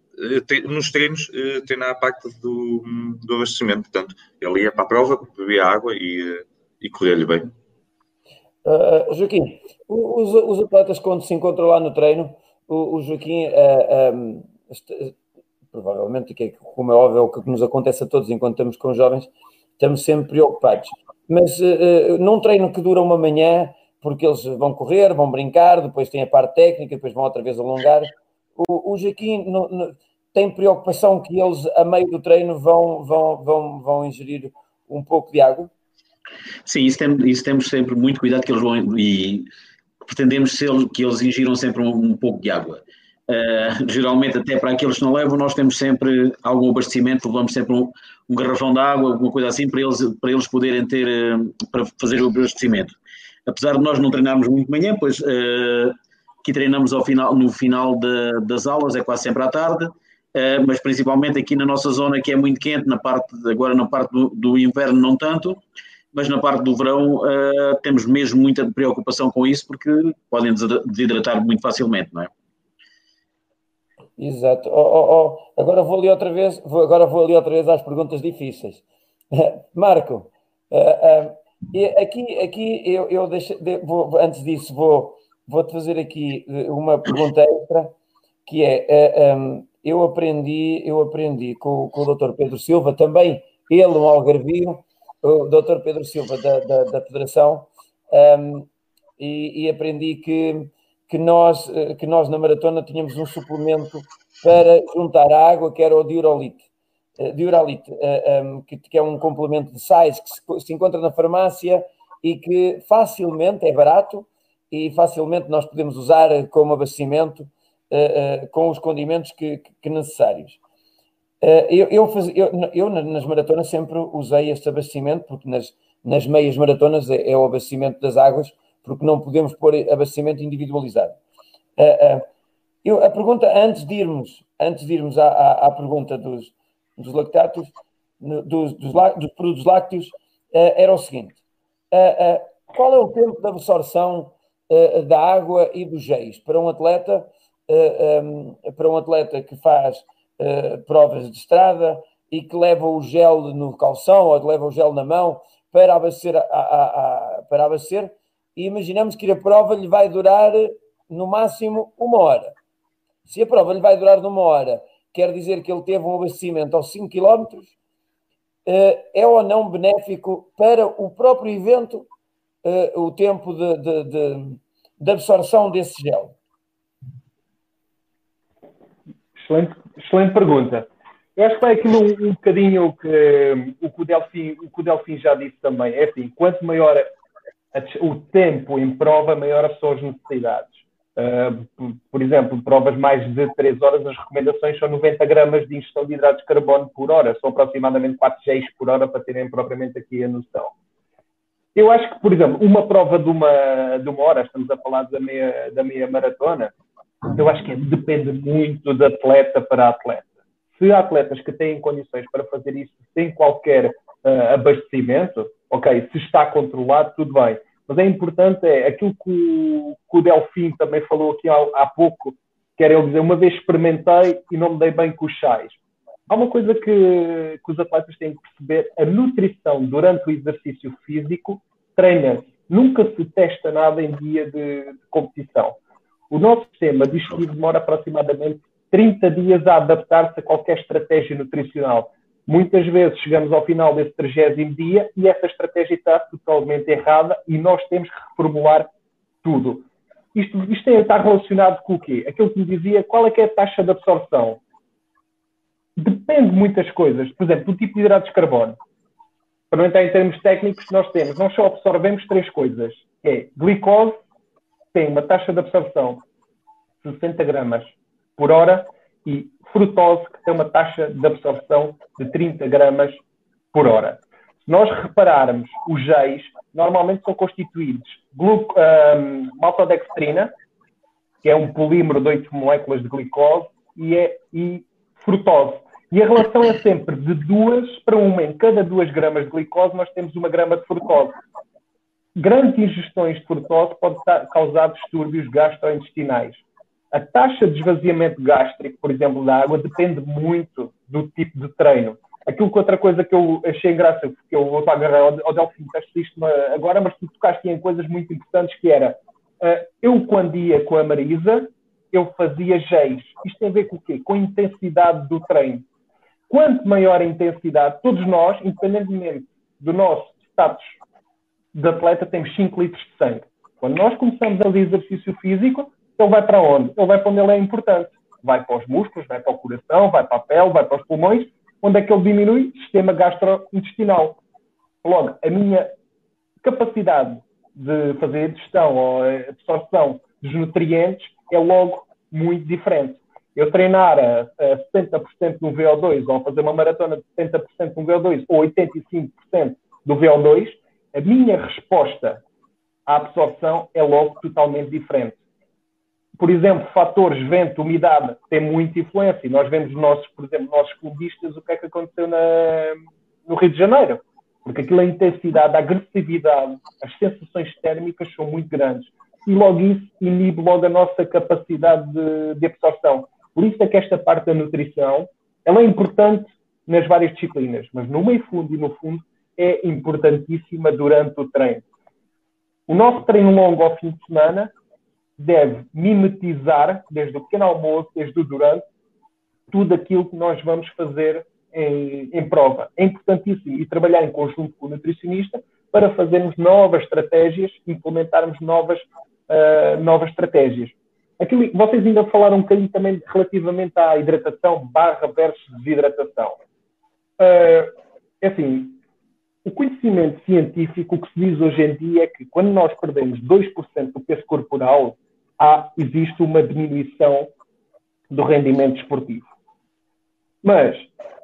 nos treinos, eh, treinar a parte do, do abastecimento. Portanto, ele ia para a prova, bebia água e, eh, e corria-lhe bem. Uh, Joaquim, os, os, atletas quando se encontram lá no treino, o, o Joaquim, uh, um, este, provavelmente, que é, como é óbvio, é o que nos acontece a todos enquanto estamos com jovens, estamos sempre preocupados. Mas uh, num treino que dura uma manhã, porque eles vão correr, vão brincar, depois tem a parte técnica, depois vão outra vez alongar. O, o Joaquim no, no, tem preocupação que eles, a meio do treino, vão, vão, vão, vão ingerir um pouco de água? Sim, isso, isso temos sempre muito cuidado que eles vão e pretendemos que eles ingiram sempre um, um pouco de água. Uh, geralmente, até para aqueles que não levam, nós temos sempre algum abastecimento, levamos sempre um, um garrafão de água, alguma coisa assim, para eles, para eles poderem ter, uh, para fazer o abastecimento. Apesar de nós não treinarmos muito de manhã, pois uh, aqui treinamos ao final, no final de, das aulas, é quase sempre à tarde, mas principalmente aqui na nossa zona que é muito quente, na parte, agora na parte do, do inverno não tanto, mas na parte do verão temos mesmo muita preocupação com isso, porque podem desidratar muito facilmente, não é? Exato. Oh, oh, oh. Agora vou ali outra vez, vou, agora vou ali outra vez às perguntas difíceis. Marco, uh, uh, aqui, aqui eu, eu deixo, de, vou, antes disso vou, vou-te fazer aqui eh, uma pergunta extra, que é, um, eu aprendi, eu aprendi com, com o Dr. Pedro Silva, também ele um algarvio, o Dr. Pedro Silva da, da, da Federação, um, e, e aprendi que que nós, eh, que nós na maratona tínhamos um suplemento para juntar a água, que era o diurolite, eh, diuralite, eh, ehm, que é um complemento de sais que se encontra na farmácia e que facilmente é barato e facilmente nós podemos usar como abastecimento com os condimentos que, que necessários. Eu, eu, faz, eu, eu, nas maratonas sempre usei este abastecimento, porque nas, nas meias maratonas é, é o abastecimento das águas porque não podemos pôr abastecimento individualizado. Eu, a pergunta, antes de irmos, antes de irmos à, à, à pergunta dos, dos lactatos, dos, dos, dos produtos lácteos, era o seguinte: qual é o tempo de absorção da água e dos géis para um atleta, um, para um atleta que faz uh, provas de estrada e que leva o gel no calção ou leva o gel na mão para abastecer, a, a, a, para abastecer e imaginamos que a prova lhe vai durar no máximo uma hora. Se a prova lhe vai durar numa hora, quer dizer que ele teve um abastecimento aos 5 km, eh, é ou não benéfico para o próprio evento eh, o tempo de, de, de, de absorção desse gel? Excelente, excelente pergunta. Eu acho que vai aquilo um, um bocadinho que, o, que o, Delfim, o que o Delfim já disse também. É assim, quanto maior a, o tempo em prova, maior são as necessidades. Uh, por, por, exemplo, provas mais de 3 horas, as recomendações são 90 gramas de ingestão de hidratos de carbono por hora, são aproximadamente 4 Gs por hora, para terem propriamente aqui a noção. Eu acho que, por exemplo, uma prova de uma, de uma hora, estamos a falar da meia, da meia maratona, eu acho que depende muito de atleta para atleta. Se há atletas que têm condições para fazer isso sem qualquer uh, abastecimento, ok, se está controlado, tudo bem. Mas é importante, é aquilo que o, que o Delfim também falou aqui há, há pouco, quer ele dizer, uma vez experimentei e não me dei bem com os chás. Há uma coisa que, que os atletas têm que perceber: a nutrição durante o exercício físico treina-se. Nunca se testa nada em dia de, de competição. O nosso sistema digestivo demora aproximadamente 30 dias a adaptar-se a qualquer estratégia nutricional. Muitas vezes chegamos ao final desse 30 dia e essa estratégia está totalmente errada e nós temos que reformular tudo. Isto, isto está relacionado com o quê? Aquilo que me dizia, qual é que é a taxa de absorção? Depende de muitas coisas. Por exemplo, do tipo de hidratos de carbono. Para não em termos técnicos, nós temos, nós só absorvemos três coisas. É glicose, tem uma taxa de absorção de 60 gramas por hora e frutose, que tem uma taxa de absorção de 30 gramas por hora. Se nós repararmos, os géis normalmente são constituídos de um, maltodextrina, que é um polímero de 8 moléculas de glicose, e, é, e frutose. E a relação é sempre de duas para uma. Em cada duas gramas de glicose, nós temos uma grama de frutose. Grandes ingestões de frutose podem causar distúrbios gastrointestinais. A taxa de esvaziamento gástrico, por exemplo, da água, depende muito do tipo de treino. Aquilo que outra coisa que eu achei graça, que eu vou agarrar ao, ao Delfim, isto agora, mas tu tocaste em coisas muito importantes, que era, uh, eu quando ia com a Marisa, eu fazia Gs. Isto tem a ver com o quê? Com a intensidade do treino. Quanto maior a intensidade, todos nós, independentemente do nosso status de atleta, temos 5 litros de sangue. Quando nós começamos a fazer exercício físico, ele vai para onde? Ele vai para onde ele é importante. Vai para os músculos, vai para o coração, vai para a pele, vai para os pulmões. Onde é que ele diminui? Sistema gastrointestinal. Logo, a minha capacidade de fazer digestão ou absorção dos nutrientes é logo muito diferente. Eu treinar a, a 70% do VO2 ou fazer uma maratona de 70% do VO2 ou 85% do VO2, a minha resposta à absorção é logo totalmente diferente por exemplo, fatores vento, umidade, têm muita influência. E nós vemos, nossos, por exemplo, nossos clubistas, o que é que aconteceu na, no Rio de Janeiro. Porque aquilo, a intensidade, a agressividade, as sensações térmicas são muito grandes. E logo isso inibe logo a nossa capacidade de, de absorção. Por isso é que esta parte da nutrição, ela é importante nas várias disciplinas, mas no meio fundo e no fundo é importantíssima durante o treino. O nosso treino longo ao fim de semana deve mimetizar, desde o pequeno almoço, desde o durante, tudo aquilo que nós vamos fazer em, em, prova. É importantíssimo e trabalhar em conjunto com o nutricionista para fazermos novas estratégias, implementarmos novas, uh, novas estratégias. Aquilo, vocês ainda falaram um bocadinho também relativamente à hidratação barra versus desidratação. Uh, é assim, o conhecimento científico, o que se diz hoje em dia é que quando nós perdemos 2% do peso corporal, há, existe uma diminuição do rendimento esportivo. Mas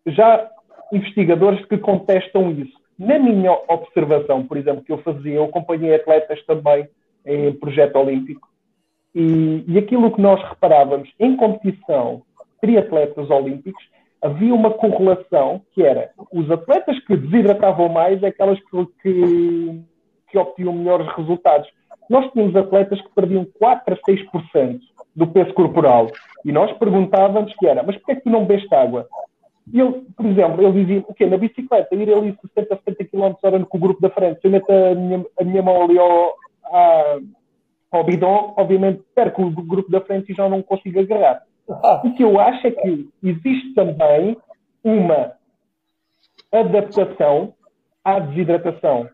já investigadores que contestam isso. Na minha observação, por exemplo, que eu fazia, eu acompanhei atletas também em projeto olímpico, e, e aquilo que nós reparávamos em competição triatletas olímpicos, havia uma correlação que era os atletas que desidratavam mais, aquelas que, que, que obtinham melhores resultados nós tínhamos atletas que perdiam 4 a 6% do peso corporal. E nós perguntávamos que era, mas porquê é que tu não bebeste água? Ele, por exemplo, ele dizia, o quê? Na bicicleta, ir ali 60, 70 km hora com o grupo da frente, se eu meto a minha, a minha mão ali ao, à, ao bidon, obviamente perco o grupo da frente e já não consigo agarrar. Ah. O que eu acho é que existe também uma adaptação à desidratação.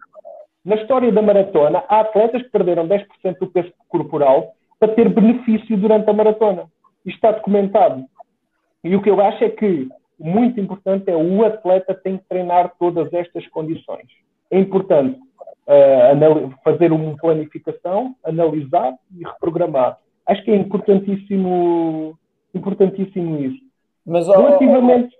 Na história da maratona, há atletas que perderam 10% do peso corporal para ter benefício durante a maratona. Isto está documentado. E o que eu acho é que muito importante é o atleta tem que treinar todas estas condições. É importante uh, fazer uma planificação, analisar e reprogramar. Acho que é importantíssimo, importantíssimo isso. Mas, Relativamente.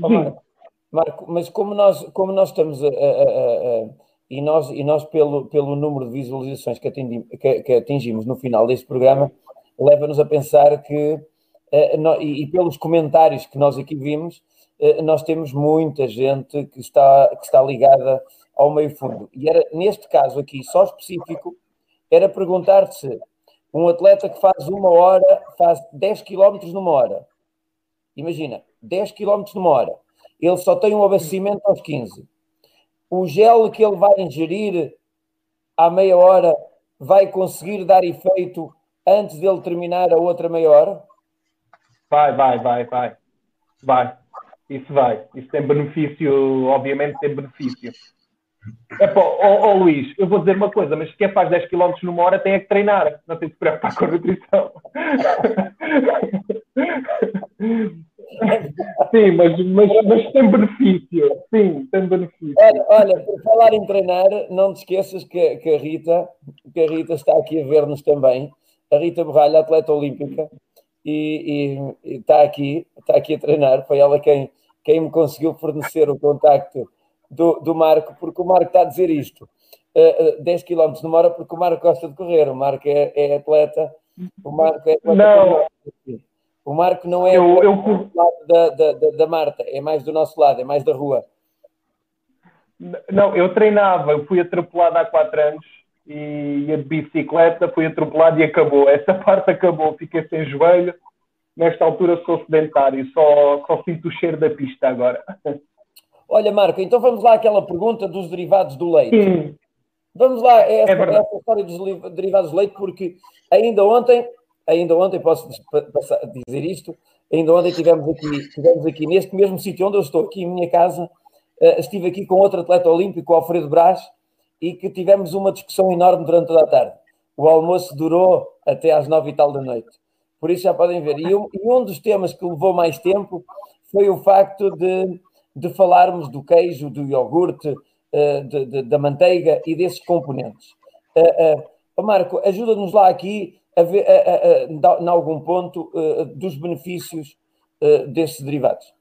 Oh, oh, Marco, Marco, mas como nós, como nós estamos a, a, a, e nós, e nós pelo, pelo número de visualizações que atingimos, que, que atingimos no final deste programa, leva-nos a pensar que uh, e, pelos comentários que nós aqui vimos, uh, nós temos muita gente que está, que está ligada ao meio fundo. E era, neste caso aqui, só específico, era perguntar-se um atleta que faz uma hora, faz 10 km numa hora. Imagina, 10 km numa hora. Ele só tem um abastecimento aos 15. O gel que ele vai ingerir à meia hora vai conseguir dar efeito antes dele terminar a outra meia hora? Vai, vai, vai, vai. Vai. Isso vai. Isso tem benefício, obviamente tem benefício. É oh, Luís, eu vou dizer uma coisa, mas quem faz 10 km numa hora tem é que treinar, não tem que se preocupar com a nutrição. Sim, mas, mas, mas, tem benefício. Sim, tem benefício. Olha, olha, por falar em treinar, não te esqueças que, que, a Rita, que a Rita está aqui a ver-nos também. A Rita Borralha, atleta olímpica, e, e, e, está aqui, está aqui a treinar. Foi ela quem, quem me conseguiu fornecer o contacto do, do Marco, porque o Marco está a dizer isto. Uh, uh, 10 km numa hora, porque o Marco gosta de correr, o Marco é, é atleta, o Marco é atleta. Não. O Marco não é eu, eu... Da, da, da, da Marta, é mais do nosso lado, é mais da rua. Não, eu treinava, eu fui atropelado há 4 anos e ia de bicicleta, fui atropelado e acabou. Essa parte acabou, fiquei sem joelho. Nesta altura sou sedentário, só, só sinto o cheiro da pista agora. Olha, Marco, então vamos lá àquela pergunta dos derivados do leite. Sim. Vamos lá, é essa, é essa história dos derivados do leite, porque ainda ontem, ainda ontem, posso dizer isto, ainda ontem tivemos aqui, tivemos aqui neste mesmo sítio onde eu estou, aqui em minha casa, eh, estive aqui com outro atleta olímpico, Alfredo Brás, e que tivemos uma discussão enorme durante toda a tarde. O almoço durou até às nove e tal da noite. Por isso já podem ver. E um, e um dos temas que levou mais tempo foi o facto de, de falarmos do queijo, do iogurte, uh, de, de, da manteiga e desses componentes. Uh, uh, Marco, ajuda-nos lá aqui a ver, em algum ponto, dos benefícios desses derivados.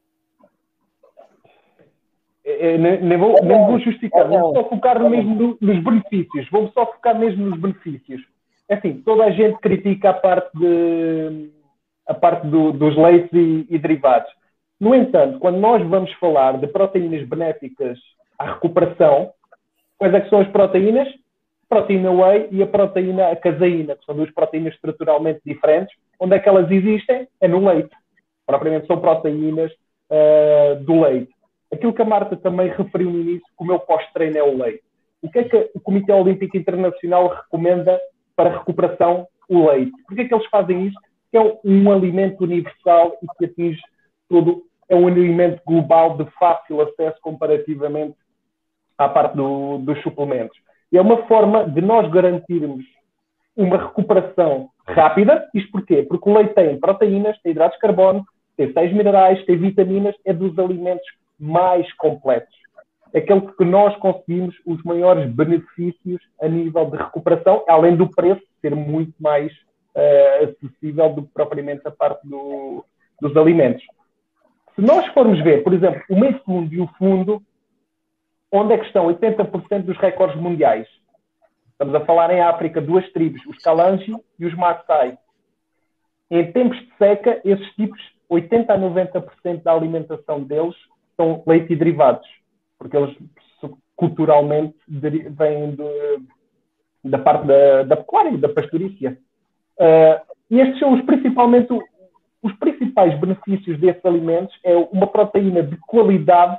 É, é, nem, nem, vou, nem vou justificar, vou só focar mesmo nos benefícios. Vou só focar mesmo nos benefícios. É assim, toda a gente critica a parte, de, a parte do, dos leites e, e, derivados. No entanto, quando nós vamos falar de proteínas benéficas à recuperação, quais é são as proteínas? Proteína whey e a proteína caseína, que são duas proteínas estruturalmente diferentes. Onde é que elas existem? É no leite. Propriamente são proteínas uh, do leite aquilo que a Marta também referiu no início, que o meu pós-treino é o leite. O que é que o Comitê Olímpico Internacional recomenda para a recuperação? O leite. Por que é que eles fazem isso? Que é um alimento universal e que atinge todo, é um alimento global de fácil acesso comparativamente à parte do, dos suplementos. E é uma forma de nós garantirmos uma recuperação rápida. Isto porquê? Porque o leite tem proteínas, tem hidratos de carbono, tem sais minerais, tem vitaminas, é dos alimentos mais completos. Aquele que nós conseguimos os maiores benefícios a nível de recuperação, além do preço ser muito mais uh, acessível do que propriamente a parte do, dos alimentos. Se nós formos ver, por exemplo, o meio fundo e o fundo, onde é que estão 80% dos recordes mundiais? Estamos a falar em África, duas tribos, os Kalanji e os Maasai. Em tempos de seca, esses tipos, 80 a 90% da alimentação deles são leite e derivados, porque eles culturalmente vêm de, da parte da, da pecuária, da pastorícia. Uh, estes são os, principalmente os principais benefícios desses alimentos é uma proteína de qualidade,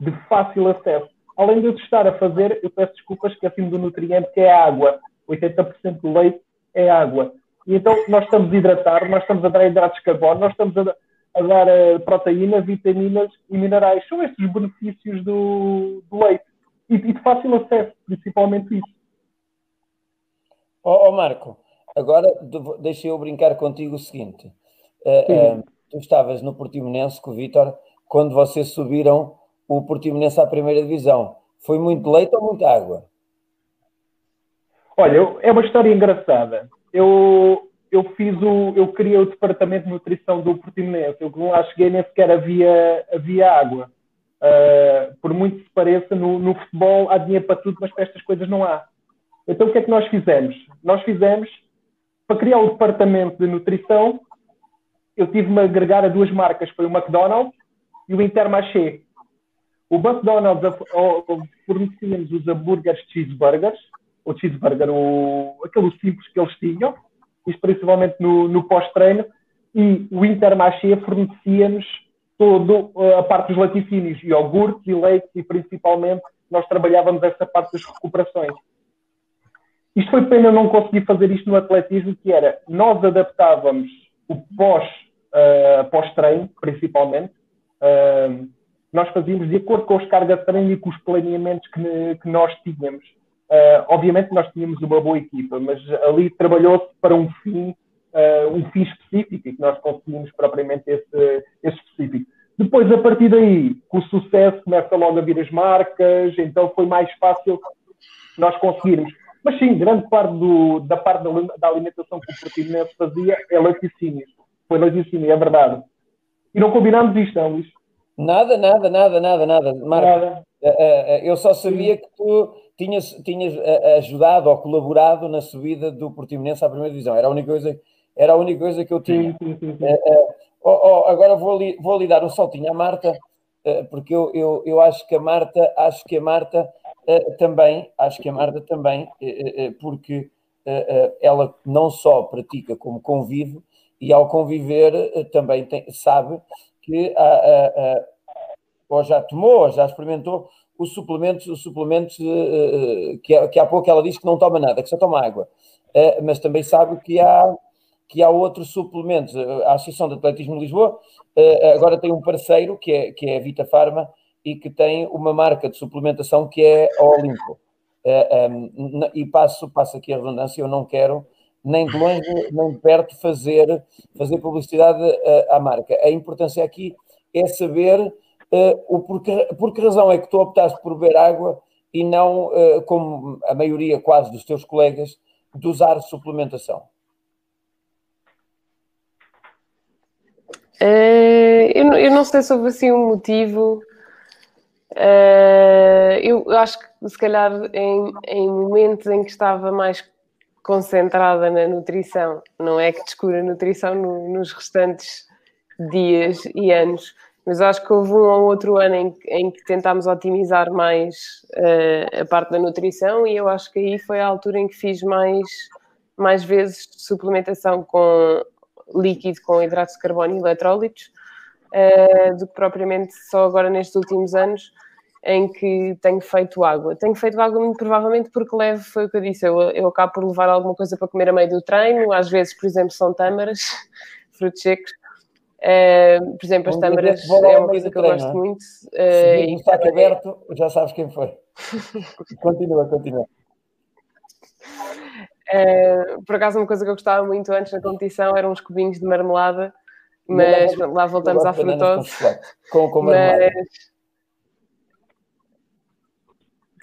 de fácil acesso. Além de eu estar a fazer, eu peço desculpas, esqueci-me do nutriente que é a água. 80% do leite é água. E então nós estamos a hidratar, nós estamos a dar hidratos de carbono, nós estamos a, a dar uh, proteína, vitaminas e minerais. São estes os benefícios do, do leite. E, e, de fácil acesso, principalmente isso. Ó oh, oh Marco, agora deixa eu brincar contigo o seguinte. Uh, uh, tu estavas no Portimonense com o Vítor quando vocês subiram o Portimonense à primeira divisão. Foi muito leite ou muita água? Olha, é uma história engraçada. Eu, eu fiz o, eu criei o departamento de nutrição do Portimonense. Eu quando lá cheguei nem sequer havia, havia água. Uh, por muito que se pareça, no, no, futebol há dinheiro para tudo, mas para estas coisas não há. Então o que é que nós fizemos? Nós fizemos, para criar o departamento de nutrição, eu tive-me a agregar a duas marcas, foi o McDonald's e o Intermarché. O McDonald's fornecia-nos os hambúrgueres cheeseburgers, o cheeseburger, o, aquele simples que eles tinham, isto principalmente no, no pós-treino, e o Intermarché fornecia-nos toda a parte dos laticínios, iogurtes e leite, e principalmente nós trabalhávamos essa parte das recuperações. Isto foi pena não conseguir fazer isto no atletismo, que era, nós adaptávamos o pós, uh, pós-treino, principalmente, uh, nós fazíamos de acordo com as cargas de treino e com os planeamentos que, que nós tínhamos. Uh, obviamente nós tínhamos uma boa equipa, mas ali trabalhou-se para um fim, um fim específico e que nós conseguimos propriamente esse, esse específico. Depois, a partir daí, com o sucesso, começa logo a vir as marcas, então foi mais fácil nós conseguirmos. Mas sim, grande parte do, da parte da, da, alimentação que o Portimonense fazia é laticínios. Foi laticínio, é verdade. E não combinámos isto, não, Luís? Nada, nada, nada, nada, nada. Marco, nada. Uh, uh, eu só sabia sim. que tu tinhas, tinhas eh, ajudado ou colaborado na subida do Portimonense à primeira divisão. Era a única coisa, era a única coisa que eu tinha. Sim, sim, sim, oh, oh, agora vou ali, vou ali dar um saltinho à Marta, porque eu, eu, eu acho que a Marta, acho que a Marta também, acho que a Marta também, porque ela não só pratica como convive, e ao conviver também tem, sabe que ou já tomou, ou já experimentou os suplementos, os suplementos uh, que, que há pouco ela diz que não toma nada, que só toma água. Mas também sabe que há, que há outros suplementos. A Associação de Atletismo de Lisboa agora tem um parceiro, que é, que é a Vita Pharma, e que tem uma marca de suplementação que é a Olimpo. Um, e passo, passo aqui a redundância, eu não quero nem de longe nem de perto fazer, fazer publicidade à marca. A importância aqui é saber uh, o porque, por que razão é que tu optaste por beber água e não, uh, como a maioria quase dos teus colegas, de usar suplementação? Uh, eu, eu, não sei se houve assim um motivo. Uh, eu acho que se calhar em, em, momentos em que estava mais concentrada na nutrição, não é que descura a nutrição no, nos restantes dias e anos, mas acho que houve um ou outro ano em, em que tentámos otimizar mais uh, a parte da nutrição e eu acho que aí foi a altura em que fiz mais, mais vezes suplementação com líquido com hidratos de carbono e eletrólitos uh, do que propriamente só agora nestes últimos anos em que tenho feito água. Tenho feito água muito provavelmente porque levo, foi o que eu disse, eu, eu acabo por levar alguma coisa para comer a meio do treino, às vezes, por exemplo, são tâmaras, frutos secos, Uh, por exemplo, as tâmaras é uma coisa que eu treino, gosto é? muito. Uh, Se está aberto, já sabes quem foi. continua, continua. Uh, por acaso, uma coisa que eu gostava muito antes na competição eram uns cubinhos de marmelada, mas lá, lá voltamos à frutose. Com, com marmelada. Mas,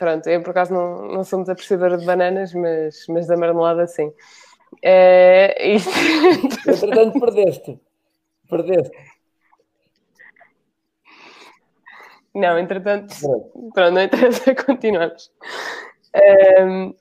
pronto, eu por acaso não, não sou muito apreciadora de bananas, mas, mas da marmelada sim. Uh, isto... Entretanto, perdeste. Perdeste. Não, entretanto, pronto, pronto não interessa, continuamos. Um,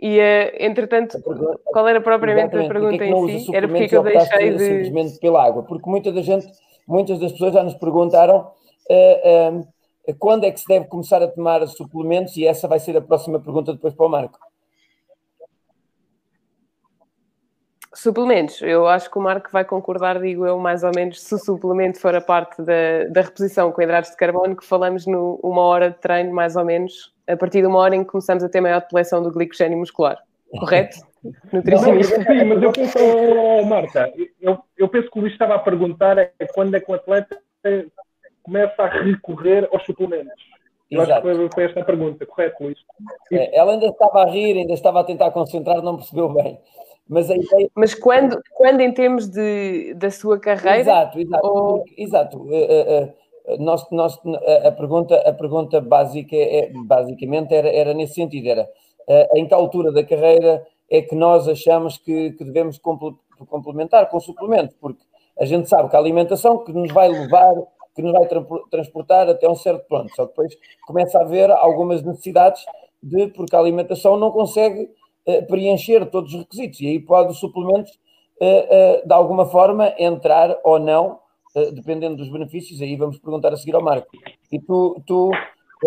e, uh, entretanto, qual era propriamente Exatamente. a pergunta em si? Era porque que eu deixei de... Simplesmente pela água, porque muita da gente, muitas das pessoas já nos perguntaram uh, uh, quando é que se deve começar a tomar suplementos e essa vai ser a próxima pergunta depois para o Marco. Suplementos, eu acho que o Marco vai concordar, digo eu, mais ou menos, se o suplemento for a parte da, da reposição com hidratos de carbono, que falamos no uma hora de treino, mais ou menos, a partir de uma hora em que começamos a ter maior depleção do glicogênio muscular. Correto? Nutricionista. Sim, mas eu penso, oh, Marta, eu, eu penso que o Luís estava a perguntar é quando é que o atleta começa a recorrer aos suplementos. Eu Exato. acho que foi, esta a pergunta, correto, Luís? É, ela ainda estava a rir, ainda estava a tentar concentrar, não percebeu bem. Mas, ideia... Mas quando, quando em termos de, da sua carreira? Exato, exato. Ou... exato. Uh, uh, uh, nós, nós, a, pergunta, a pergunta básica é, basicamente era, era nesse sentido, era em que altura da carreira é que nós achamos que, que devemos complementar com suplemento, porque a gente sabe que a alimentação que nos vai levar, que nos vai tra transportar até um certo ponto, só que depois começa a haver algumas necessidades de, porque a alimentação não consegue eh, preencher todos os requisitos. E aí pode os suplementos, eh, eh, de alguma forma, entrar ou não, dependendo dos benefícios. Aí vamos perguntar a seguir ao Marco. E tu, tu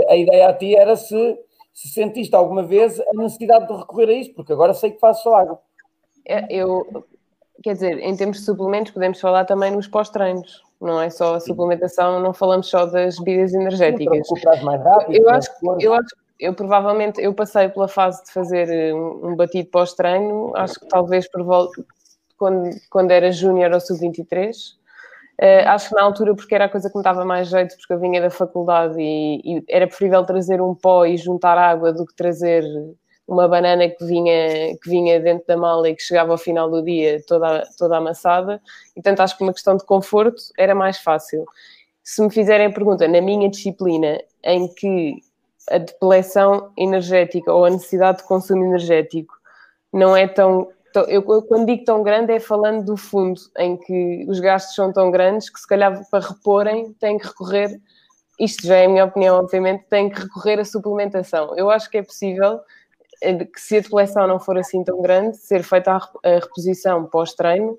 a ideia a ti era se, se sentiste alguma vez a necessidade de recorrer a isso, porque agora sei que faço só água. É, eu, quer dizer, em termos de suplementos, podemos falar também nos pós-treinos. Não é só a suplementação, não falamos só das bebidas energéticas. Rápido, eu, acho, eu acho eu provavelmente eu passei pela fase de fazer eh, um, um batido pós-treino, acho que talvez por volta quando, quando era júnior ou sub-23. Uh, eh, acho que na altura, porque era a coisa que me dava mais jeito, porque eu vinha da faculdade e, e, era preferível trazer um pó e juntar água do que trazer uma banana que vinha, que vinha dentro da mala e que chegava ao final do dia toda, toda amassada. E, portanto, acho que uma questão de conforto era mais fácil. Se me fizerem a pergunta, na minha disciplina, em que a depleção energética ou a necessidade de consumo energético não é tão. tão eu, eu, quando digo tão grande, é falando do fundo, em que os gastos são tão grandes que, se calhar, para reporem, têm que recorrer. Isto já é a minha opinião, obviamente, têm que recorrer à suplementação. Eu acho que é possível que, se a depleção não for assim tão grande, ser feita a, reposição pós-treino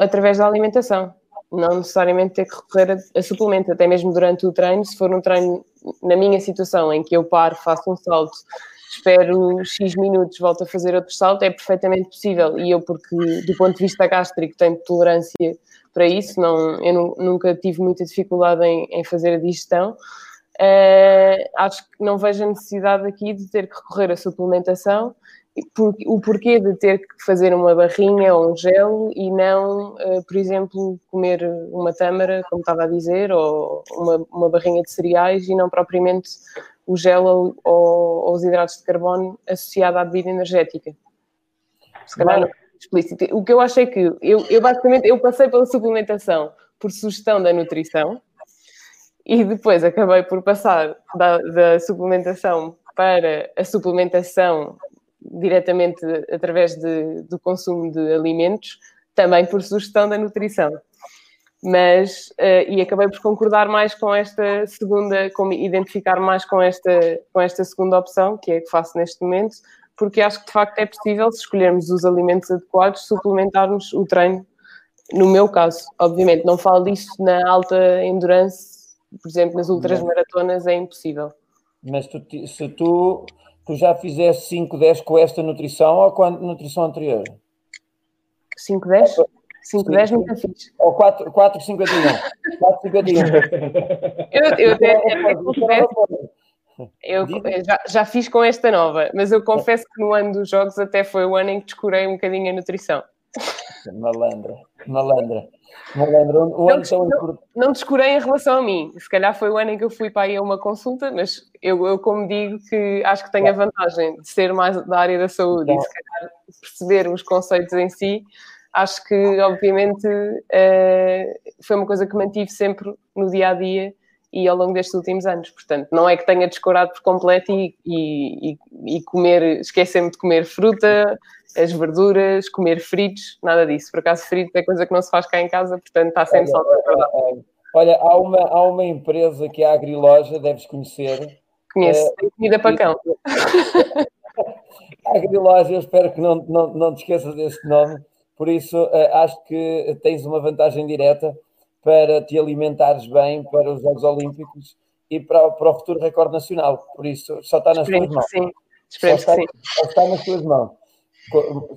através da alimentação não necessariamente ter que recorrer a, a suplemento, até mesmo durante o treino, se for um treino, na minha situação, em que eu paro, faço um salto, espero X minutos, volto a fazer outro salto, é perfeitamente possível. E eu, porque do ponto de vista gástrico tenho tolerância para isso, não, eu nunca tive muita dificuldade em, em fazer a digestão. Uh, acho que não vejo a necessidade aqui de ter que recorrer à suplementação o porquê de ter que fazer uma barrinha ou um gelo e não, uh, por exemplo, comer uma tâmara, como estava a dizer, ou uma, uma barrinha de cereais e não propriamente o gelo ou, ou, os hidratos de carbono associado à bebida energética. Se calhar não é explícito. O que eu acho é que eu, eu basicamente eu passei pela suplementação por sugestão da nutrição e depois acabei por passar da, da suplementação para a suplementação diretamente através de, do consumo de alimentos, também por sugestão da nutrição. Mas, uh, e acabei por concordar mais com esta segunda, com identificar mais com esta, com esta segunda opção, que é a que faço neste momento, porque acho que de facto é possível, se escolhermos os alimentos adequados, suplementarmos o treino. No meu caso, obviamente, não falo disto na alta endurance, por exemplo, nas ultras maratonas é impossível. Mas tu, se tu tu já fizeste 5, 10 com esta nutrição ou com a nutrição anterior? 5, 10? 5, 10 nunca fiz. Ou 4, 4 51. 4, 51. eu, eu até, até confesso, eu, eu já, já fiz com esta nova, mas eu confesso que no ano dos jogos até foi o ano em que descurei um bocadinho a nutrição. Malandra, malandra. malandra. O não, tão... não, não descurei em relação a mim. Se calhar foi o ano em que eu fui para aí a uma consulta, mas eu, eu como digo, que acho que tenho a vantagem de ser mais da área da saúde e se calhar perceber os conceitos em si. Acho que, obviamente, uh, foi uma coisa que mantive sempre no dia a dia e ao longo destes últimos anos. Portanto, não é que tenha descurado por completo e, e, e comer, esquecer-me de comer fruta, as verduras, comer fritos, nada disso. Por acaso, frito é coisa que não se faz cá em casa, portanto está sempre só olha, olha, há uma, há uma empresa que é a Agriloja, deves conhecer. Conheço, é, tem comida para cão. a Agriloja, eu espero que não, não, não te esqueças desse nome, por isso uh, acho que tens uma vantagem direta para te alimentares bem para os Jogos Olímpicos e para, para o futuro recorde nacional. Por isso, só está nas tuas mãos. Sim. Esperemos só está, que sim. Só está nas tuas mãos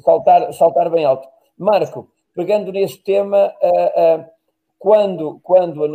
saltar, saltar bem alto. Marco, pegando neste tema, quando, quando, a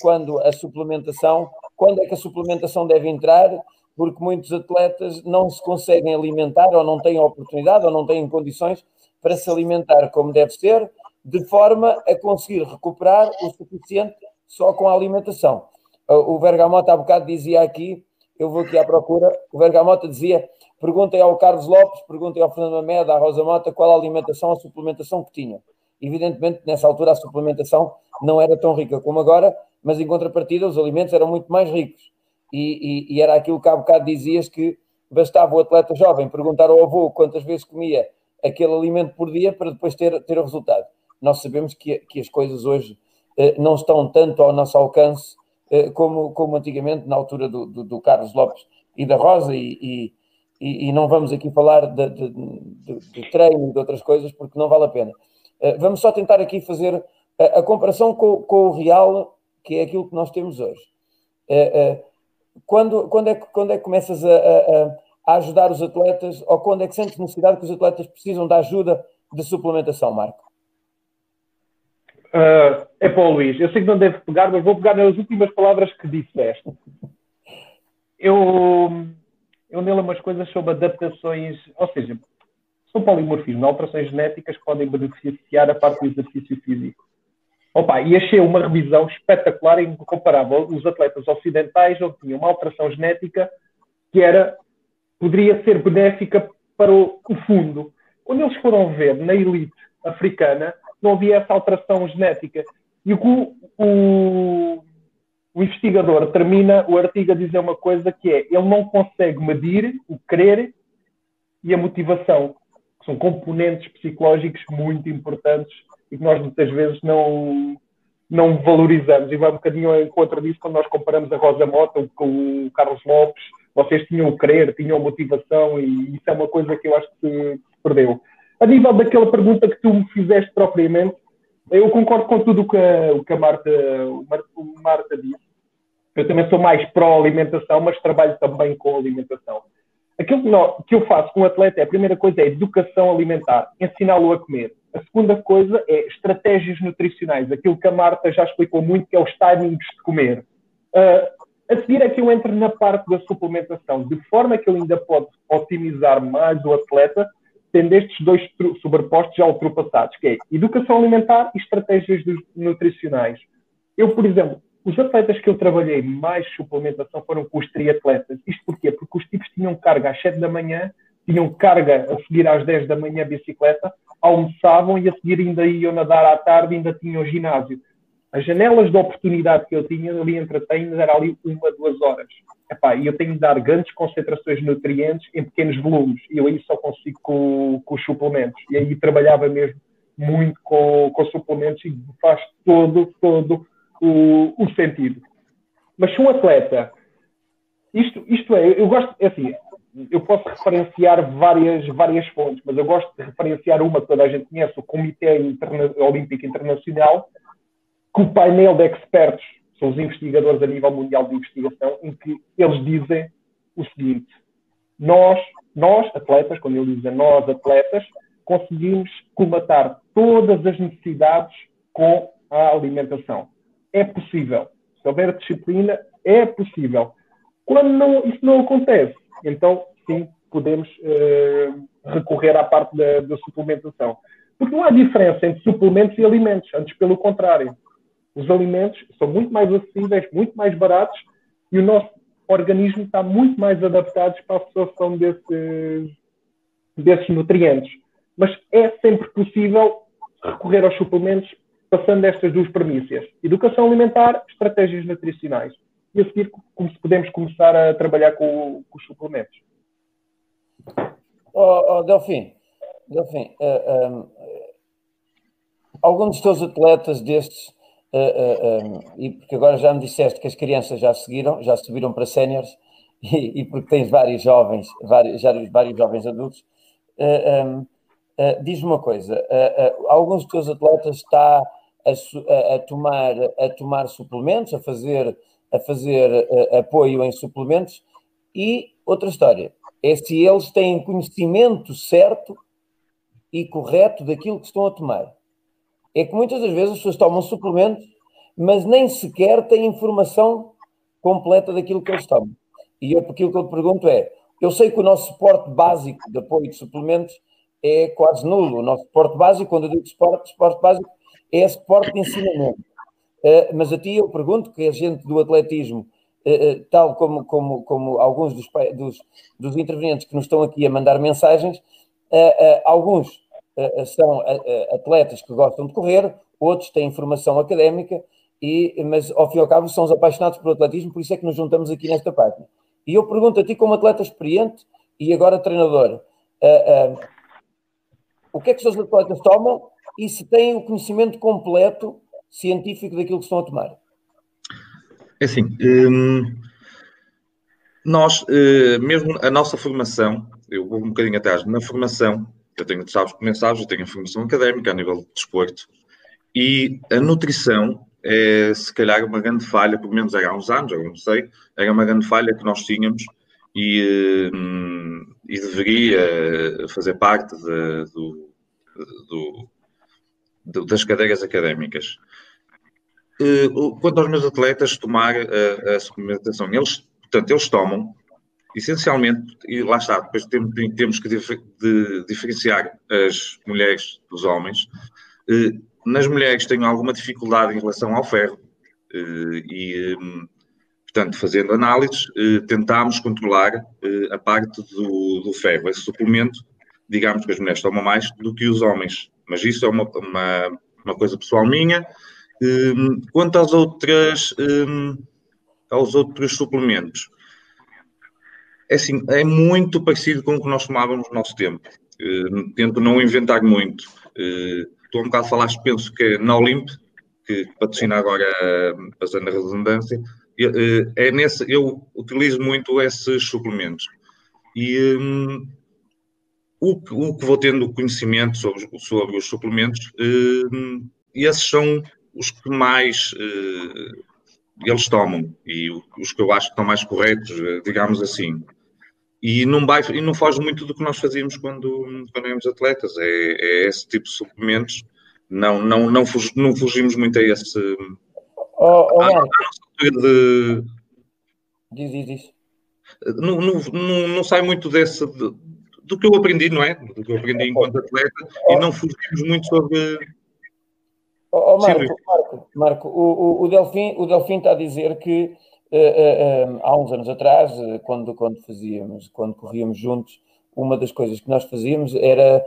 quando a suplementação, quando é que a suplementação deve entrar? Porque muitos atletas não se conseguem alimentar ou não têm oportunidade ou não têm condições para se alimentar como deve ser, de forma a conseguir recuperar o suficiente só com a alimentação. O Vergamota há bocado dizia aqui, eu vou aqui à procura, o Vergamota dizia, perguntem ao Carlos Lopes, perguntem ao Fernando Ameda, à Rosa Mota, qual a alimentação, a suplementação que tinham. Evidentemente, nessa altura a suplementação não era tão rica como agora, mas em contrapartida os alimentos eram muito mais ricos. E, e, e era aquilo que há bocado dizias que bastava o atleta jovem perguntar ao avô quantas vezes comia aquele alimento por dia para depois ter, ter o resultado. Nós sabemos que, que as coisas hoje eh, não estão tanto ao nosso alcance eh, como, como antigamente, na altura do, do, do Carlos Lopes e da Rosa, e, e, e não vamos aqui falar de, de, de, de treino e de outras coisas porque não vale a pena. Eh, vamos só tentar aqui fazer a, a comparação com, com, o real, que é aquilo que nós temos hoje. Eh, eh, quando, quando, é, quando é que começas a, a, a, ajudar os atletas, ou quando é que sentes necessidade que os atletas precisam da ajuda de suplementação, Marco? Uh, é para o Luís. Eu sei que não deve pegar, mas vou pegar nas últimas palavras que disseste. Eu, eu nele umas coisas sobre adaptações, ou seja, são polimorfismo, alterações genéticas que podem beneficiar a parte do exercício físico. Opa, e achei uma revisão espetacular em que comparava os atletas ocidentais, onde tinha uma alteração genética que era, poderia ser benéfica para o, o fundo. Quando eles foram ver na elite africana, não havia essa alteração genética. E o, o, o investigador termina o artigo a dizer uma coisa que é, ele não consegue medir o querer e a motivação são componentes psicológicos muito importantes e que nós muitas vezes não, não valorizamos. E vai um bocadinho ao encontro disso quando nós comparamos a Rosa Mota com o Carlos Lopes. Vocês tinham o querer, tinham motivação e isso é uma coisa que eu acho que se perdeu. A nível daquela pergunta que tu me fizeste propriamente, eu concordo com tudo que o que a Marta, o Marta disse. Eu também sou mais pró-alimentação, mas trabalho também com alimentação. Aquilo que, nós, que eu faço com o atleta é, a primeira coisa é educação alimentar, ensiná-lo a comer. A segunda coisa é estratégias nutricionais, aquilo que a Marta já explicou muito, que é os timings de comer. Uh, a seguir é que eu entro na parte da suplementação, de forma que ele ainda pode otimizar mais o atleta, tendo estes dois sobrepostos já ultrapassados, que é educação alimentar e estratégias nutricionais. Eu, por exemplo, os atletas que eu trabalhei mais suplementação foram com os triatletas. Isto porquê? Porque os tipos tinham carga às 7 da manhã, tinham carga a seguir às 10 da manhã bicicleta, almoçavam e a seguir ainda iam nadar à tarde, ainda tinham ginásio. As janelas de oportunidade que eu tinha ali entre treinos era ali uma, duas horas. Epá, e eu tenho de dar grandes concentrações de nutrientes em pequenos volumes. E eu aí só consigo com, com os suplementos. E aí trabalhava mesmo muito com, com suplementos e faz todo, todo o, o sentido. Mas se um atleta, isto, isto é, eu gosto, é assim, eu posso referenciar várias, várias fontes, mas eu gosto de referenciar uma que toda a gente conhece, o Comitê Interna Olímpico Internacional, que o painel de expertos são os investigadores a nível mundial de investigação, em que eles dizem o seguinte: nós, nós atletas, quando ele diz nós atletas, conseguimos colmatar todas as necessidades com a alimentação é possível. Se houver disciplina, é possível. Quando não, isso não acontece, então sim, podemos uh, recorrer à parte da, da, suplementação. Porque não há diferença entre suplementos e alimentos, antes pelo contrário. Os alimentos são muito mais acessíveis, muito mais baratos e o nosso organismo está muito mais adaptado para a absorção desses, desses nutrientes. Mas é sempre possível recorrer aos suplementos passando estas duas premissas: educação alimentar, estratégias nutricionais. E a seguir, como se podemos começar a trabalhar com, com os suplementos. Oh, oh Delfim, Delfim uh, eh, um, eh, alguns dos teus atletas destes, e porque agora já me disseste que as crianças já seguiram, já subiram para séniores, e, e, porque tens vários jovens, vários, já, vários jovens adultos, um, diz-me uma coisa: alguns dos teus atletas está a, a, tomar, a tomar suplementos, a fazer, a fazer apoio em suplementos. E outra história é se eles têm conhecimento certo e correto daquilo que estão a tomar. É que muitas das vezes as pessoas tomam suplementos, mas nem sequer têm informação completa daquilo que eles tomam. E eu, aquilo que eu te pergunto é: eu sei que o nosso suporte básico de apoio de suplementos é quase nulo. O nosso suporte básico, quando eu digo suporte, suporte básico, é suporte de ensinamento. Uh, mas a ti eu pergunto, que é gente do atletismo, uh, tal como, como, como alguns dos, dos, dos, intervenientes que nos estão aqui a mandar mensagens, alguns são atletas que gostam de correr, outros têm formação académica, e, mas ao fim e ao cabo são os apaixonados por atletismo, por isso é que nos juntamos aqui nesta página. E eu pergunto a ti, como atleta experiente e agora treinador, o que é que os atletas tomam e se têm o conhecimento completo científico daquilo que estão a tomar? É assim, hum, nós, eh, mesmo a nossa formação, eu vou um bocadinho atrás, na formação, eu tenho, sabes, sabes, eu tenho formação académica a nível de desporto, e a nutrição é, se calhar, uma grande falha, pelo menos há uns anos, eu não sei, era uma grande falha que nós tínhamos e, hum, e deveria fazer parte de, do, do, do, das cadeiras académicas. Eh, quanto aos meus atletas tomar a, a suplementação, eles, portanto, eles tomam essencialmente, e lá está, depois temos, temos que dif de, diferenciar as mulheres dos homens. Eh, nas mulheres tenho alguma dificuldade em relação ao ferro eh, e, portanto, fazendo análises, tentámos controlar a parte do, do ferro. Esse suplemento, digamos que as mulheres tomam mais do que os homens, mas isso é uma, uma, uma coisa pessoal minha. Quanto às outras, um, aos outros suplementos, é assim, é muito parecido com o que nós tomávamos no nosso tempo. Uh, tento não inventar muito. Uh, estou um bocado falar, penso que é na Olimp, que patrocina agora, a redundância, uh, é nesse, eu utilizo muito esses suplementos. E um, o, o, que vou tendo conhecimento sobre, sobre os suplementos, hum, esses são os que mais eles tomam e os que eu acho que estão mais corretos, eh, digamos assim. E não, vai, e não foge muito do que nós fazíamos quando, quando éramos atletas, é, é esse tipo de suplementos. Não, não, não, não fugimos muito a esse. Oh, oh, a, de, diz, diz, diz. Não, não, não, não sai muito desse. De, do que eu aprendi, não é? Do que eu aprendi enquanto atleta, oh. e não fugimos muito sobre Oh, oh Marco, Marco, Marco, o, o, Delfim, o Delfim está a dizer que há uns anos atrás, uh, quando, quando fazíamos, quando corríamos juntos, uma das coisas que nós fazíamos era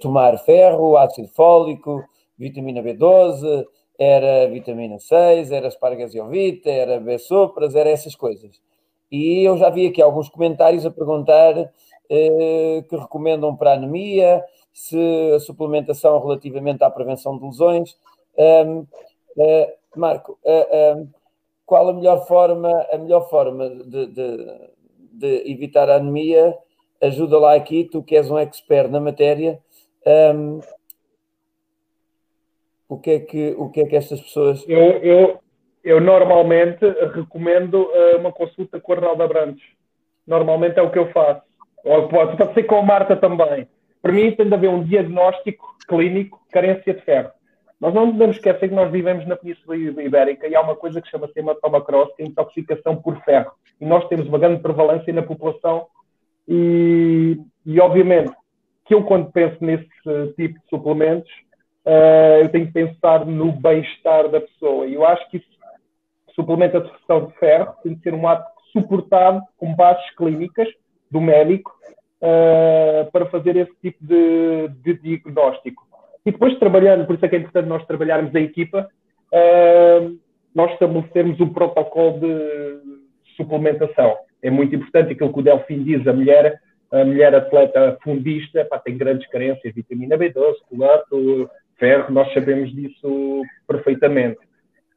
tomar ferro, ácido fólico, vitamina B12, era vitamina 6, era espargasiovita, era B-sopras, era essas coisas. E eu já vi aqui alguns comentários a perguntar que recomendam para a anemia, se a suplementação relativamente à prevenção de lesões. Um, uh, eh, Marco, uh, um, qual a melhor forma, a melhor forma de, de, de, evitar a anemia? Ajuda lá aqui, tu que és um expert na matéria. Um, o que é que o que é que estas pessoas eu, eu, eu normalmente recomendo uh, uma consulta com a Arnaldo Abrantes normalmente é o que eu faço ou pode, pode ser com a Marta também para mim tem de haver um diagnóstico clínico de carência de ferro nós não podemos esquecer que nós vivemos na Península Ibérica e há uma coisa que chama-se hematoma-cross, que é intoxicação por ferro. E nós temos uma grande prevalência na população e, e obviamente, que eu quando penso nesse tipo de suplementos, uh, eu tenho que pensar no bem-estar da pessoa. E eu acho que isso, suplemento de redução de ferro tem de ser um ato suportado com bases clínicas do médico uh, para fazer esse tipo de, de diagnóstico. E depois trabalhando, por isso é que é importante nós trabalharmos a equipa, uh, nós estabelecermos um protocolo de suplementação. É muito importante aquilo que o Delfim diz, a mulher, a mulher atleta fundista, pá, tem grandes carências, vitamina B12, colato, ferro, nós sabemos disso perfeitamente.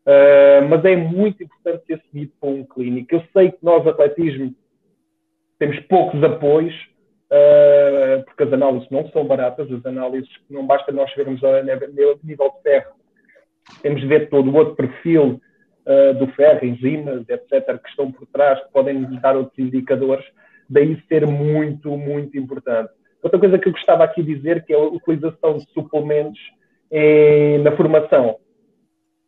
Uh, mas é muito importante ser seguido por um clínico. Eu sei que nós, atletismo, temos poucos apoios, porque as análises não são baratas, as análises não basta nós vermos a nível de ferro, temos de ver todo o outro perfil uh, do ferro, enzimas, etc., que estão por trás, que podem nos dar outros indicadores, daí ser muito, muito importante. Outra coisa que eu gostava aqui de dizer, que é a utilização de suplementos em, na formação.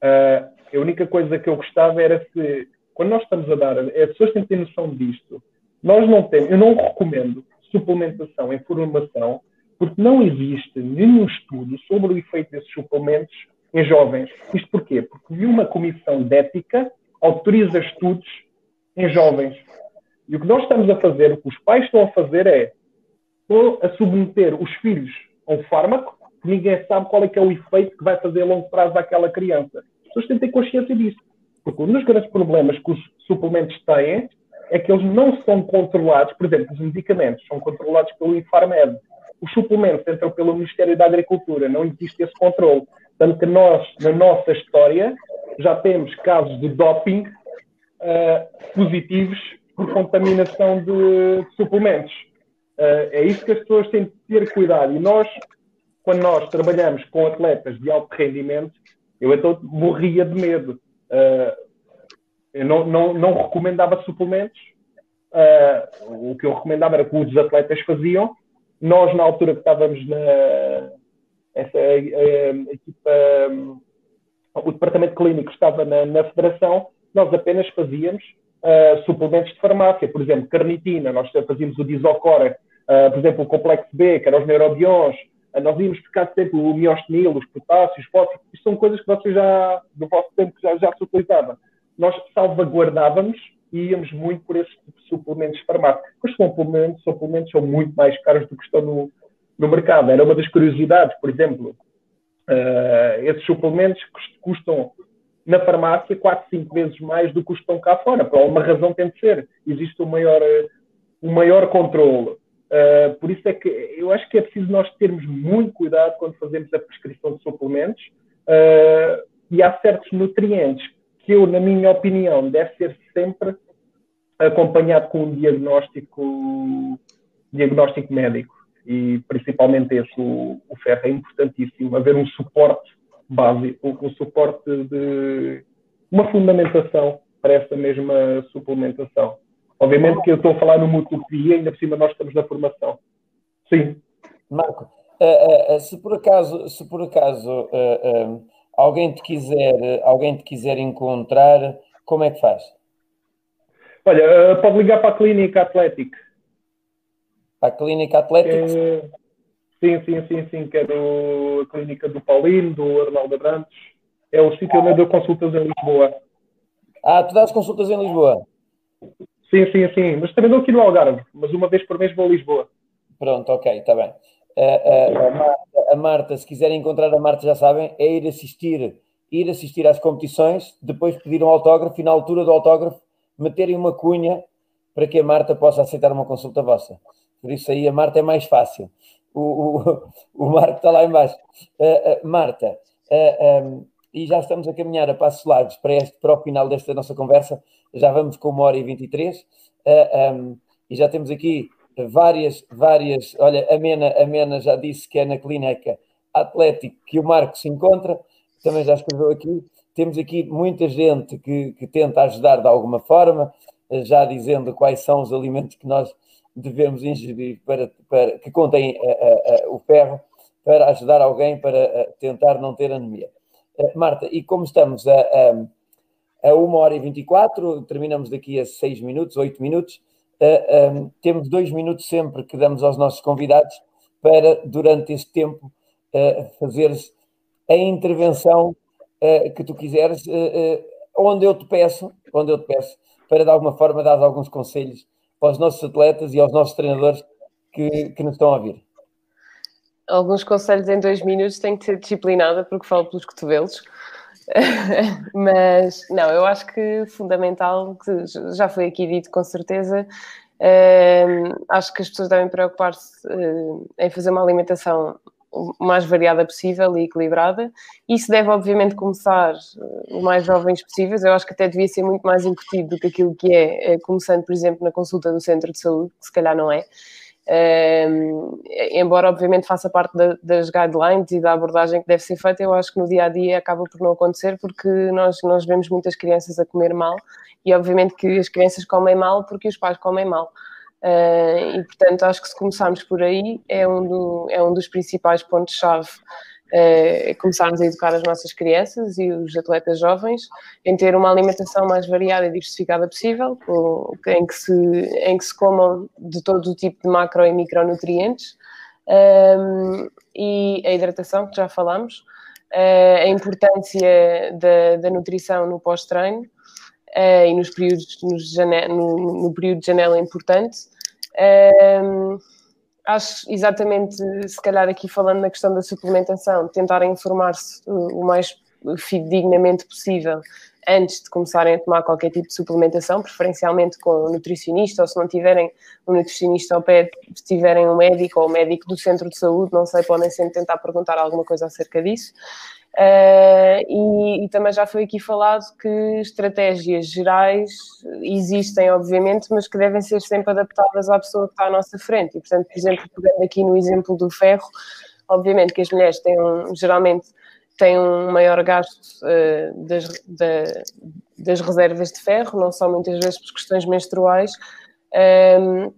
Uh, a única coisa que eu gostava era se, quando nós estamos a dar, as pessoas têm que ter noção disto. Nós não temos, eu não recomendo suplementação em formação, porque não existe nenhum estudo sobre o efeito desses suplementos em jovens. Isto porquê? Porque nenhuma comissão de ética autoriza estudos em jovens. E o que nós estamos a fazer, o que os pais estão a fazer é a submeter os filhos a um fármaco que ninguém sabe qual é que é o efeito que vai fazer a longo prazo àquela criança. As pessoas têm que ter consciência disso. Porque um dos grandes problemas que os suplementos têm é que eles não são controlados, por exemplo, os medicamentos são controlados pelo Infarmed. Os suplementos entram pelo Ministério da Agricultura, não existe esse controle. Tanto que nós, na nossa história, já temos casos de doping uh, positivos por contaminação de, suplementos. Uh, é isso que as pessoas têm de ter cuidado. E nós, quando nós trabalhamos com atletas de alto rendimento, eu então morria de medo. Uh, eu não, não, não recomendava suplementos. Uh, o que eu recomendava era que os atletas faziam. Nós, na altura que estávamos na essa, a, equipa, o departamento clínico estava na, na federação, nós apenas fazíamos uh, suplementos de farmácia, por exemplo, carnitina, nós fazíamos o disocora, uh, por exemplo, o complexo B, que eram os neurobions, uh, nós íamos buscar sempre o miostenil, os potássios, os fósforos, isto são coisas que vocês já, no vosso tempo, já, já se utilizava. Nós salvaguardávamos e íamos muito por esses suplementos farmácios. Os suplementos, suplementos são muito mais caros do que estão no, no mercado. Era uma das curiosidades, por exemplo, uh, esses suplementos custam na farmácia 4, 5 vezes mais do que custam cá fora. Por alguma razão tem de ser. Existe um maior, um maior controle. Uh, por isso é que eu acho que é preciso nós termos muito cuidado quando fazemos a prescrição de suplementos uh, e há certos nutrientes que eu, na minha opinião, deve ser sempre acompanhado com um diagnóstico, diagnóstico médico e principalmente esse, o, o ferro é importantíssimo, haver um suporte básico, um suporte de uma fundamentação para essa mesma suplementação. Obviamente que eu estou a falar numa utopia, ainda por cima nós estamos na formação. Sim. Marco, uh, uh, se por acaso, se por acaso uh, alguém te quiser, alguém te quiser encontrar, como é que faz? Olha, pode ligar para a clínica Atlética para a Clínica Atlética? É, sim, sim, sim, sim, que é do, a Clínica do Paulino, do Arnaldo Abrantes. É o sítio onde eu dou consultas em Lisboa. Ah, tu dás consultas em Lisboa? Sim, sim, sim. Mas também dou aqui no Algarve, mas uma vez por mês vou a Lisboa. Pronto, ok, está bem. Uh, a, Marta, a, Marta, se quiserem encontrar a Marta, já sabem, é ir assistir, ir assistir às competições, depois pedir um autógrafo e na altura do autógrafo meterem uma cunha para que a Marta possa aceitar uma consulta vossa. Por isso aí a Marta é mais fácil. O, o, o Marco está lá embaixo. Uh, uh, Marta, uh, um, e já estamos a caminhar a passos largos para, este, para o final desta nossa conversa. Já vamos com uma hora e 23. Um, e já temos aqui várias, várias. Olha, a Mena, a Mena já disse que é na clínica Atlético que o Marco se encontra. Também já escreveu aqui. Temos aqui muita gente que, que tenta ajudar de alguma forma, já dizendo quais são os alimentos que nós devemos ingerir para, para que contém uh, uh, o ferro para ajudar alguém para tentar não ter anemia. Marta, e como estamos a, a, a 1 hora e 24, terminamos daqui a 6 minutos, 8 minutos, um, temos dois minutos sempre que damos aos nossos convidados para, durante este tempo, fazeres a intervenção que tu quiseres, onde eu te peço, onde eu te peço, para de alguma forma dar alguns conselhos aos nossos atletas e aos nossos treinadores que, que nos estão a ouvir? Alguns conselhos em dois minutos, tenho que ser disciplinada porque falo pelos cotovelos. Mas não, eu acho que fundamental, que já foi aqui dito com certeza, uh, acho que as pessoas devem preocupar-se uh, em fazer uma alimentação o mais variada possível e equilibrada. Isso deve, obviamente, começar eh, o mais jovens possíveis. Eu acho que até devia ser muito mais incutido do que aquilo que é, eh, começando, por exemplo, na consulta do centro de saúde, que se calhar não é. Embora obviamente faça parte da, das guidelines e da abordagem que deve ser feita, eu acho que no dia a dia acaba por não acontecer porque nós, nós vemos muitas crianças a comer mal e obviamente que as crianças comem mal porque os pais comem mal. Uh, e, portanto, acho que se começarmos por aí, é um, do, é um dos principais pontos-chave é começarmos a educar as nossas crianças e os atletas jovens em ter uma alimentação mais variada e diversificada possível, em que se, em que se comam de todo o tipo de macro e micronutrientes um, e a hidratação, que já falámos, uh, a importância da, da nutrição no pós-treino uh, e nos períodos, nos no, no, período de janela importante. Um, acho exatamente, se calhar aqui falando na questão da suplementação, tentar informar-se o mais fidedignamente possível antes de começarem a tomar qualquer tipo de suplementação, preferencialmente com um nutricionista, ou se não tiverem um nutricionista ao pé, se tiverem um médico ou um médico do centro de saúde, não sei, podem sempre tentar perguntar alguma coisa acerca disso. Uh, e, e, também já foi aqui falado que estratégias gerais existem, obviamente, mas que devem ser sempre adaptadas à pessoa que está à nossa frente. E, portanto, por exemplo, pegando aqui no exemplo do ferro, obviamente que as mulheres têm um, geralmente têm um maior gasto uh, das, da, das reservas de ferro, não só muitas vezes por questões menstruais. Um, ehm,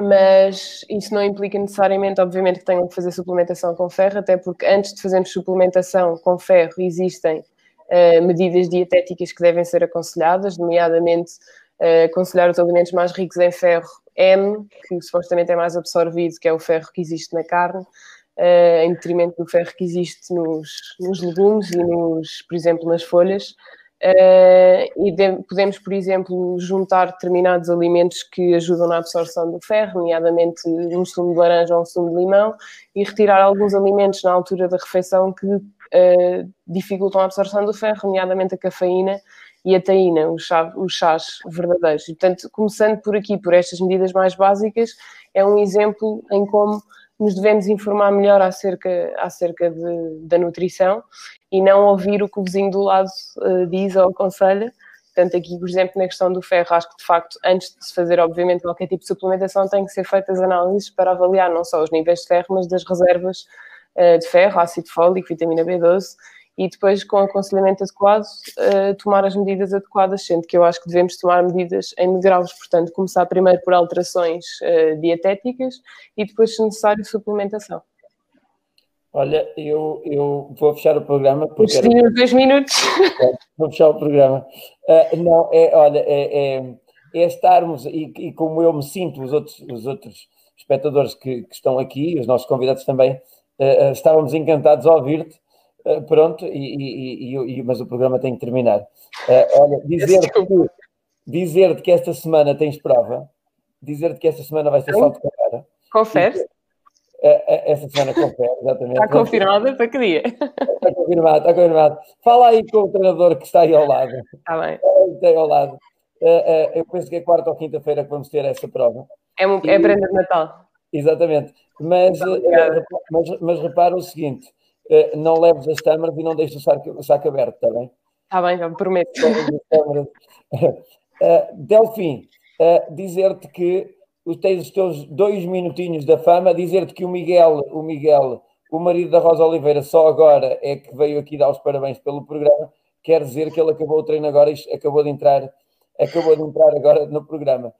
mas isso não implica necessariamente, obviamente, que tenham que fazer suplementação com ferro, até porque antes de fazermos suplementação com ferro existem uh, medidas dietéticas que devem ser aconselhadas, nomeadamente uh, aconselhar os alimentos mais ricos em ferro M, que supostamente é mais absorvido, que é o ferro que existe na carne, uh, em detrimento do ferro que existe nos, nos legumes e, nos, por exemplo, nas folhas. Uh, e de, podemos, por exemplo, juntar determinados alimentos que ajudam na absorção do ferro, nomeadamente um sumo de laranja ou um sumo de limão, e retirar alguns alimentos na altura da refeição que uh, dificultam a absorção do ferro, nomeadamente a cafeína e a taína, os, chá, os chás verdadeiros. E, portanto, começando por aqui, por estas medidas mais básicas, é um exemplo em como nos devemos informar melhor acerca, acerca de, da nutrição e não ouvir o que o vizinho do lado uh, diz ou aconselha. Portanto, aqui, por exemplo, na questão do ferro, acho que de facto, antes de se fazer, obviamente, qualquer tipo de suplementação, tem que ser feitas análises para avaliar não só os níveis de ferro, mas das reservas uh, de ferro, ácido fólico, vitamina B12 e depois, com aconselhamento adequado, uh, tomar as medidas adequadas, sendo que eu acho que devemos tomar medidas em degraus, portanto, começar primeiro por alterações uh, dietéticas e depois, se necessário, suplementação. Olha, eu, eu vou fechar o programa. Porque era... dois minutos. Vou fechar o programa. Uh, não, é, olha, é, é, é estarmos, e, e, como eu me sinto, os outros, os outros espectadores que, que estão aqui, os nossos convidados também, uh, estávamos encantados a ouvir-te Uh, pronto, e, e, e, mas o programa tem que terminar. Uh, olha, dizer-te que, dizer que esta semana tens prova, dizer-te que esta semana vai ser salto de carreira. Confere? Uh, esta semana confere, exatamente. Está confirmado para que dia? Está confirmado, está confirmado. Fala aí com o treinador que está aí ao lado. Está bem. Está aí ao lado. eu penso que é quarta ou quinta-feira que vamos ter essa prova. É, um, é prenda de Natal. Exatamente. Mas, mas, mas repara o seguinte: eh, não leves as câmaras e não deixes o saco, o saco aberto, está bem? Está bem, me prometo. uh, Delfim, uh, dizer-te que tens os teus dois minutinhos da fama, dizer-te que o Miguel, o Miguel, o marido da Rosa Oliveira, só agora é que veio aqui dar os parabéns pelo programa, quer dizer que ele acabou o treino agora e acabou de entrar, acabou de entrar agora no programa.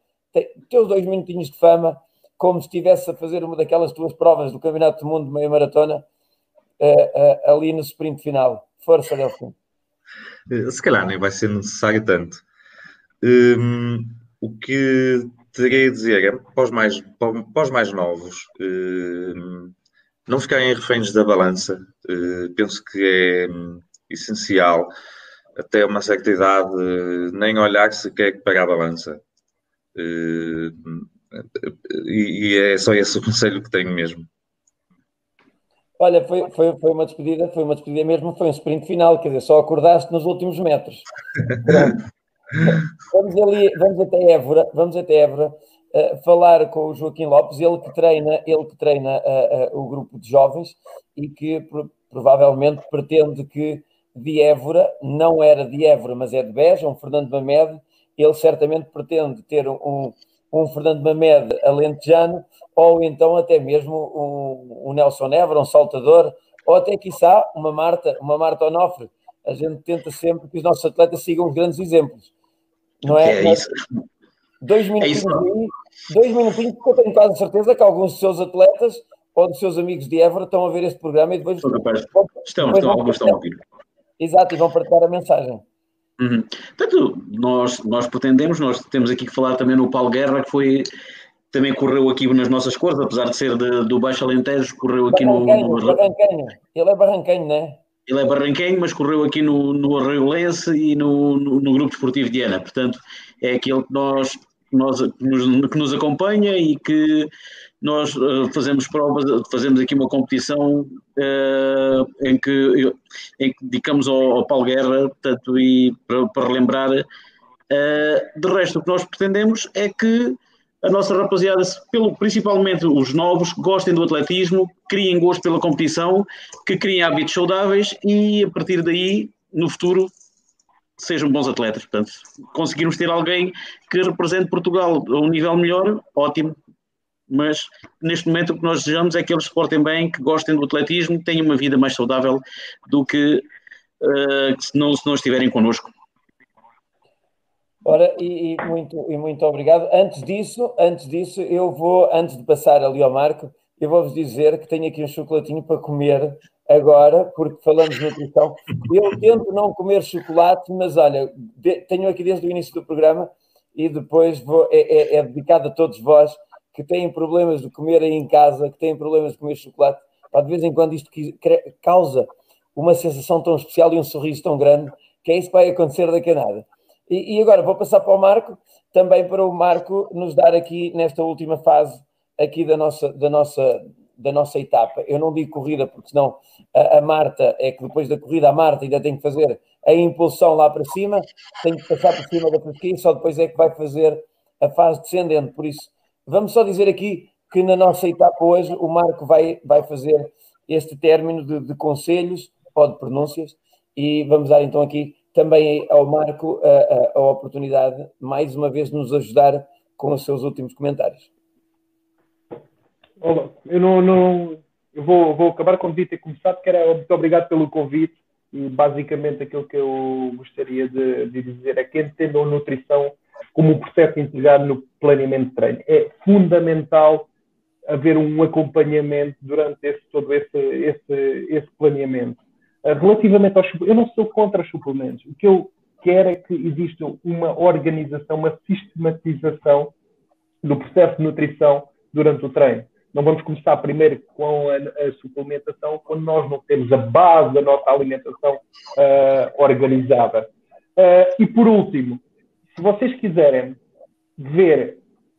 Teus dois minutinhos de fama, como se estivesse a fazer uma daquelas tuas provas do Campeonato do Mundo de meia maratona, uh, ali no sprint final. Força, Delfim. Eh, se calhar nem vai ser necessário tanto. Um, o que terei a dizer é para os mais, para os mais novos, um, não ficarem reféns da balança. Uh, penso que é um, essencial, até uma certa idade, nem olhar se quer para a balança. Uh, e, e é só esse o conselho que tenho mesmo. Olha, foi, foi, foi uma despedida, foi uma despedida mesmo, foi um sprint final, quer dizer, só acordaste nos últimos metros. vamos ali, vamos até Évora, vamos até Évora uh, falar com o Joaquim Lopes, ele que treina, ele que treina uh, uh, o grupo de jovens e que pro, provavelmente pretende que de Évora, não era de Évora, mas é de Beja, um Fernando Mamed, ele certamente pretende ter um, um Fernando Mamed alentejano, ou então até mesmo um, um Nelson Évora, um saltador, ou até, quiçá, uma Marta, uma Marta Onofre. A gente tenta sempre que os nossos atletas sigam os grandes exemplos. Não é? é isso. Dois minutos é aí dois minutinhos, porque eu tenho quase certeza que alguns dos seus atletas ou dos seus amigos de Évora estão a ver este programa e depois. Estão, estão, alguns estão a ouvir. Exato, e vão partilhar a mensagem. Uhum. Portanto, nós, nós pretendemos, nós temos aqui que falar também no Paulo Guerra, que foi também correu aqui nas nossas cores, apesar de ser de, do Baixo Alentejo, correu aqui no, no. Barranquenho. Ele é barranquenho, não é? Ele é barranquenho, mas correu aqui no, no Arroio Lense e no, no, no Grupo Esportivo de Ana. Portanto, é aquele que nós, nós que, nos, que nos acompanha e que nós uh, fazemos provas, fazemos aqui uma competição uh, em, que, em que dedicamos ao, ao Paulo Guerra, portanto, e para, para relembrar. Uh, de resto, o que nós pretendemos é que a nossa rapaziada, pelo, principalmente os novos, gostem do atletismo, criem gosto pela competição, que criem hábitos saudáveis e a partir daí, no futuro, sejam bons atletas. Portanto, conseguirmos ter alguém que represente Portugal a um nível melhor, ótimo. Mas neste momento o que nós desejamos é que eles se portem bem, que gostem do atletismo, tenham uma vida mais saudável do que uh, se, não, se não estiverem connosco. Ora, e, e, muito, e muito obrigado. Antes disso, antes disso, eu vou, antes de passar ali ao Marco, eu vou-vos dizer que tenho aqui um chocolatinho para comer agora, porque falamos de nutrição. Eu tento não comer chocolate, mas olha, de, tenho aqui desde o início do programa e depois vou, é, é, é, dedicado a todos vós que têm problemas de comer aí em casa, que têm problemas de comer chocolate. Pá, de vez em quando isto causa uma sensação tão especial e um sorriso tão grande que é isso que vai acontecer daqui a nada. E, e, agora vou passar para o Marco, também para o Marco nos dar aqui nesta última fase aqui da nossa, da nossa, da nossa etapa. Eu não digo corrida, porque senão a, a Marta, é que depois da corrida a Marta ainda tem que fazer a impulsão lá para cima, tem que passar por cima da pesquisa, só depois é que vai fazer a fase descendente. Por isso, vamos só dizer aqui que na nossa etapa hoje o Marco vai, vai fazer este término de, de conselhos ou de pronúncias e vamos dar então aqui também ao Marco a, a, a, oportunidade, mais uma vez, de nos ajudar com os seus últimos comentários. Olá, eu não, não eu vou, vou acabar como devia ter começado, que era muito obrigado pelo convite e basicamente aquilo que eu gostaria de, de dizer é que entendam nutrição como um processo integrado no planeamento de treino. É fundamental haver um acompanhamento durante esse, todo esse, esse, esse planeamento relativamente aos eu não sou contra os suplementos. O que eu quero é que exista uma organização, uma sistematização do processo de nutrição durante o treino. Não vamos começar primeiro com a, a suplementação quando nós não temos a base da nossa alimentação uh, organizada. Uh, e por último, se vocês quiserem ver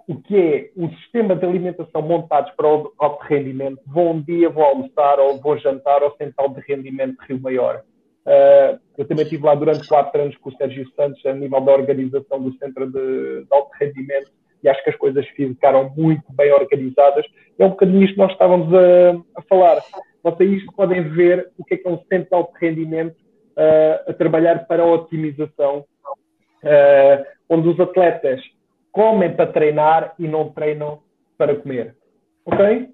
o que é um sistema de alimentação montados para o alto rendimento, vão um dia, vão almoçar ou vão jantar ao Central de Rendimento de Rio Maior. Uh, eu também estive lá durante quatro anos com o Sérgio Santos a nível da organização do Centro de, de Alto Rendimento e acho que as coisas ficaram muito bem organizadas. É um bocadinho isto que nós estávamos a, a falar. Vocês podem ver o que é, que é um centro de alto rendimento uh, a trabalhar para a otimização, uh, onde os atletas comem para treinar e não treinam para comer. Ok?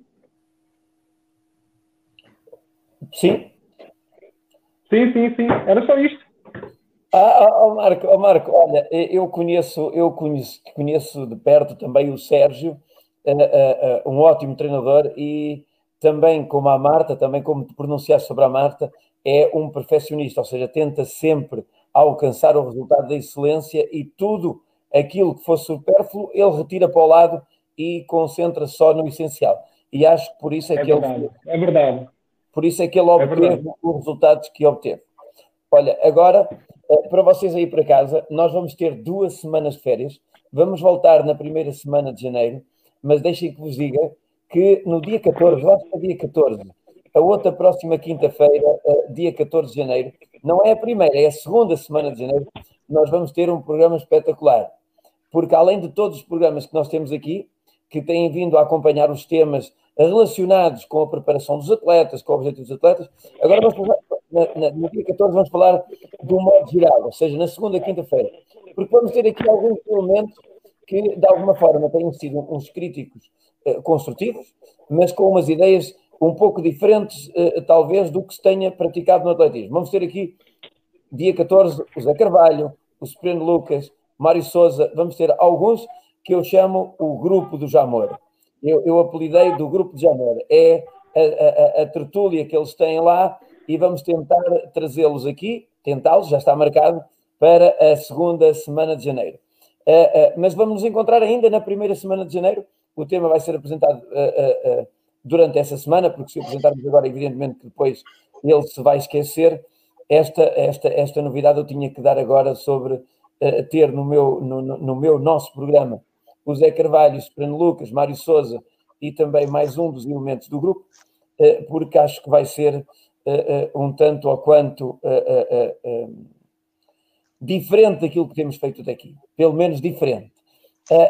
Sim. Sim, sim, sim. Era só isto. Ah, oh Marco, oh Marco, olha, eu conheço, eu conheço, conheço de perto também o Sérgio, uh, uh, uh, um ótimo treinador e também como a Marta, também como te pronunciaste sobre a Marta, é um perfeccionista, ou seja, tenta sempre alcançar o resultado da excelência e tudo aquilo que for supérfluo, ele retira para o lado e concentra só no essencial. E acho que por isso é, é que verdade, ele. É verdade. Por isso é que ele é obteve é os resultados que obteve. Olha, agora, eh, para vocês aí para casa, nós vamos ter duas semanas de férias. Vamos voltar na primeira semana de janeiro, mas deixem que vos diga que no dia 14, lá está dia 14, a outra próxima quinta-feira, eh, dia 14 de janeiro, não é a primeira, é a segunda semana de janeiro, nós vamos ter um programa espetacular porque além de todos os programas que nós temos aqui, que têm vindo a acompanhar os temas relacionados com a preparação dos atletas, com objetivos dos atletas, agora vamos falar, na, na, no dia 14 vamos falar um modo geral, ou seja, na segunda quinta-feira, porque vamos ter aqui alguns elementos que de alguma forma têm sido uns críticos eh, construtivos, mas com umas ideias um pouco diferentes, eh, talvez, do que se tenha praticado no atletismo. Vamos ter aqui, dia 14, o Zé Carvalho, o Supremo Lucas, Mário Souza, vamos ter alguns que eu chamo o Grupo do Jamor. Eu, eu apelidei do Grupo de Jamor. É a, a, a tertúlia que eles têm lá e vamos tentar trazê-los aqui, tentá-los, já está marcado, para a segunda semana de janeiro. Uh, uh, mas vamos nos encontrar ainda na primeira semana de janeiro. O tema vai ser apresentado uh, durante essa semana, porque se apresentarmos agora, evidentemente que depois ele se vai esquecer. Esta, esta, esta novidade eu tinha que dar agora sobre ter no meu, no, no, meu nosso programa o Zé Carvalho, Soprano Lucas, Mário Souza e também mais um dos elementos do grupo, porque acho que vai ser um tanto ou quanto diferente daquilo que temos feito daqui, pelo menos diferente.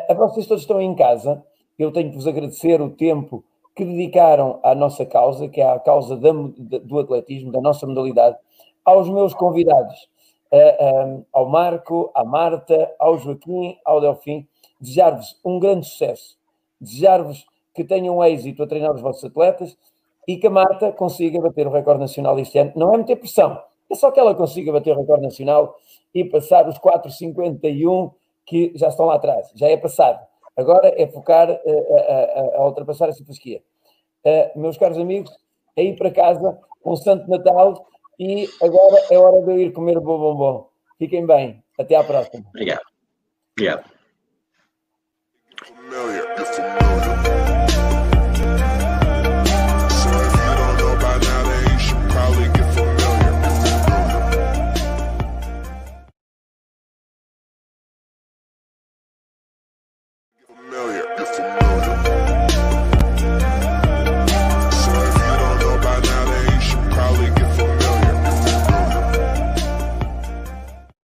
A vocês todos estão em casa, eu tenho que vos agradecer o tempo que dedicaram à nossa causa, que é a causa da, do atletismo, da nossa modalidade, aos meus convidados, ao Marco, à Marta, ao Joaquim, ao Delfim, desejar-vos um grande sucesso, desejar-vos que tenham êxito a treinar os vossos atletas e que a Marta consiga bater o recorde nacional este ano. Não é meter pressão, é só que ela consiga bater o recorde nacional e passar os 4,51 que já estão lá atrás. Já é passado. Agora é focar a, a, a, ultrapassar essa fasquia. Uh, meus caros amigos, é ir para casa, um Santo Natal e agora é hora de eu ir comer o bom bombom. Fiquem bem. Até à próxima. Obrigado. Obrigado.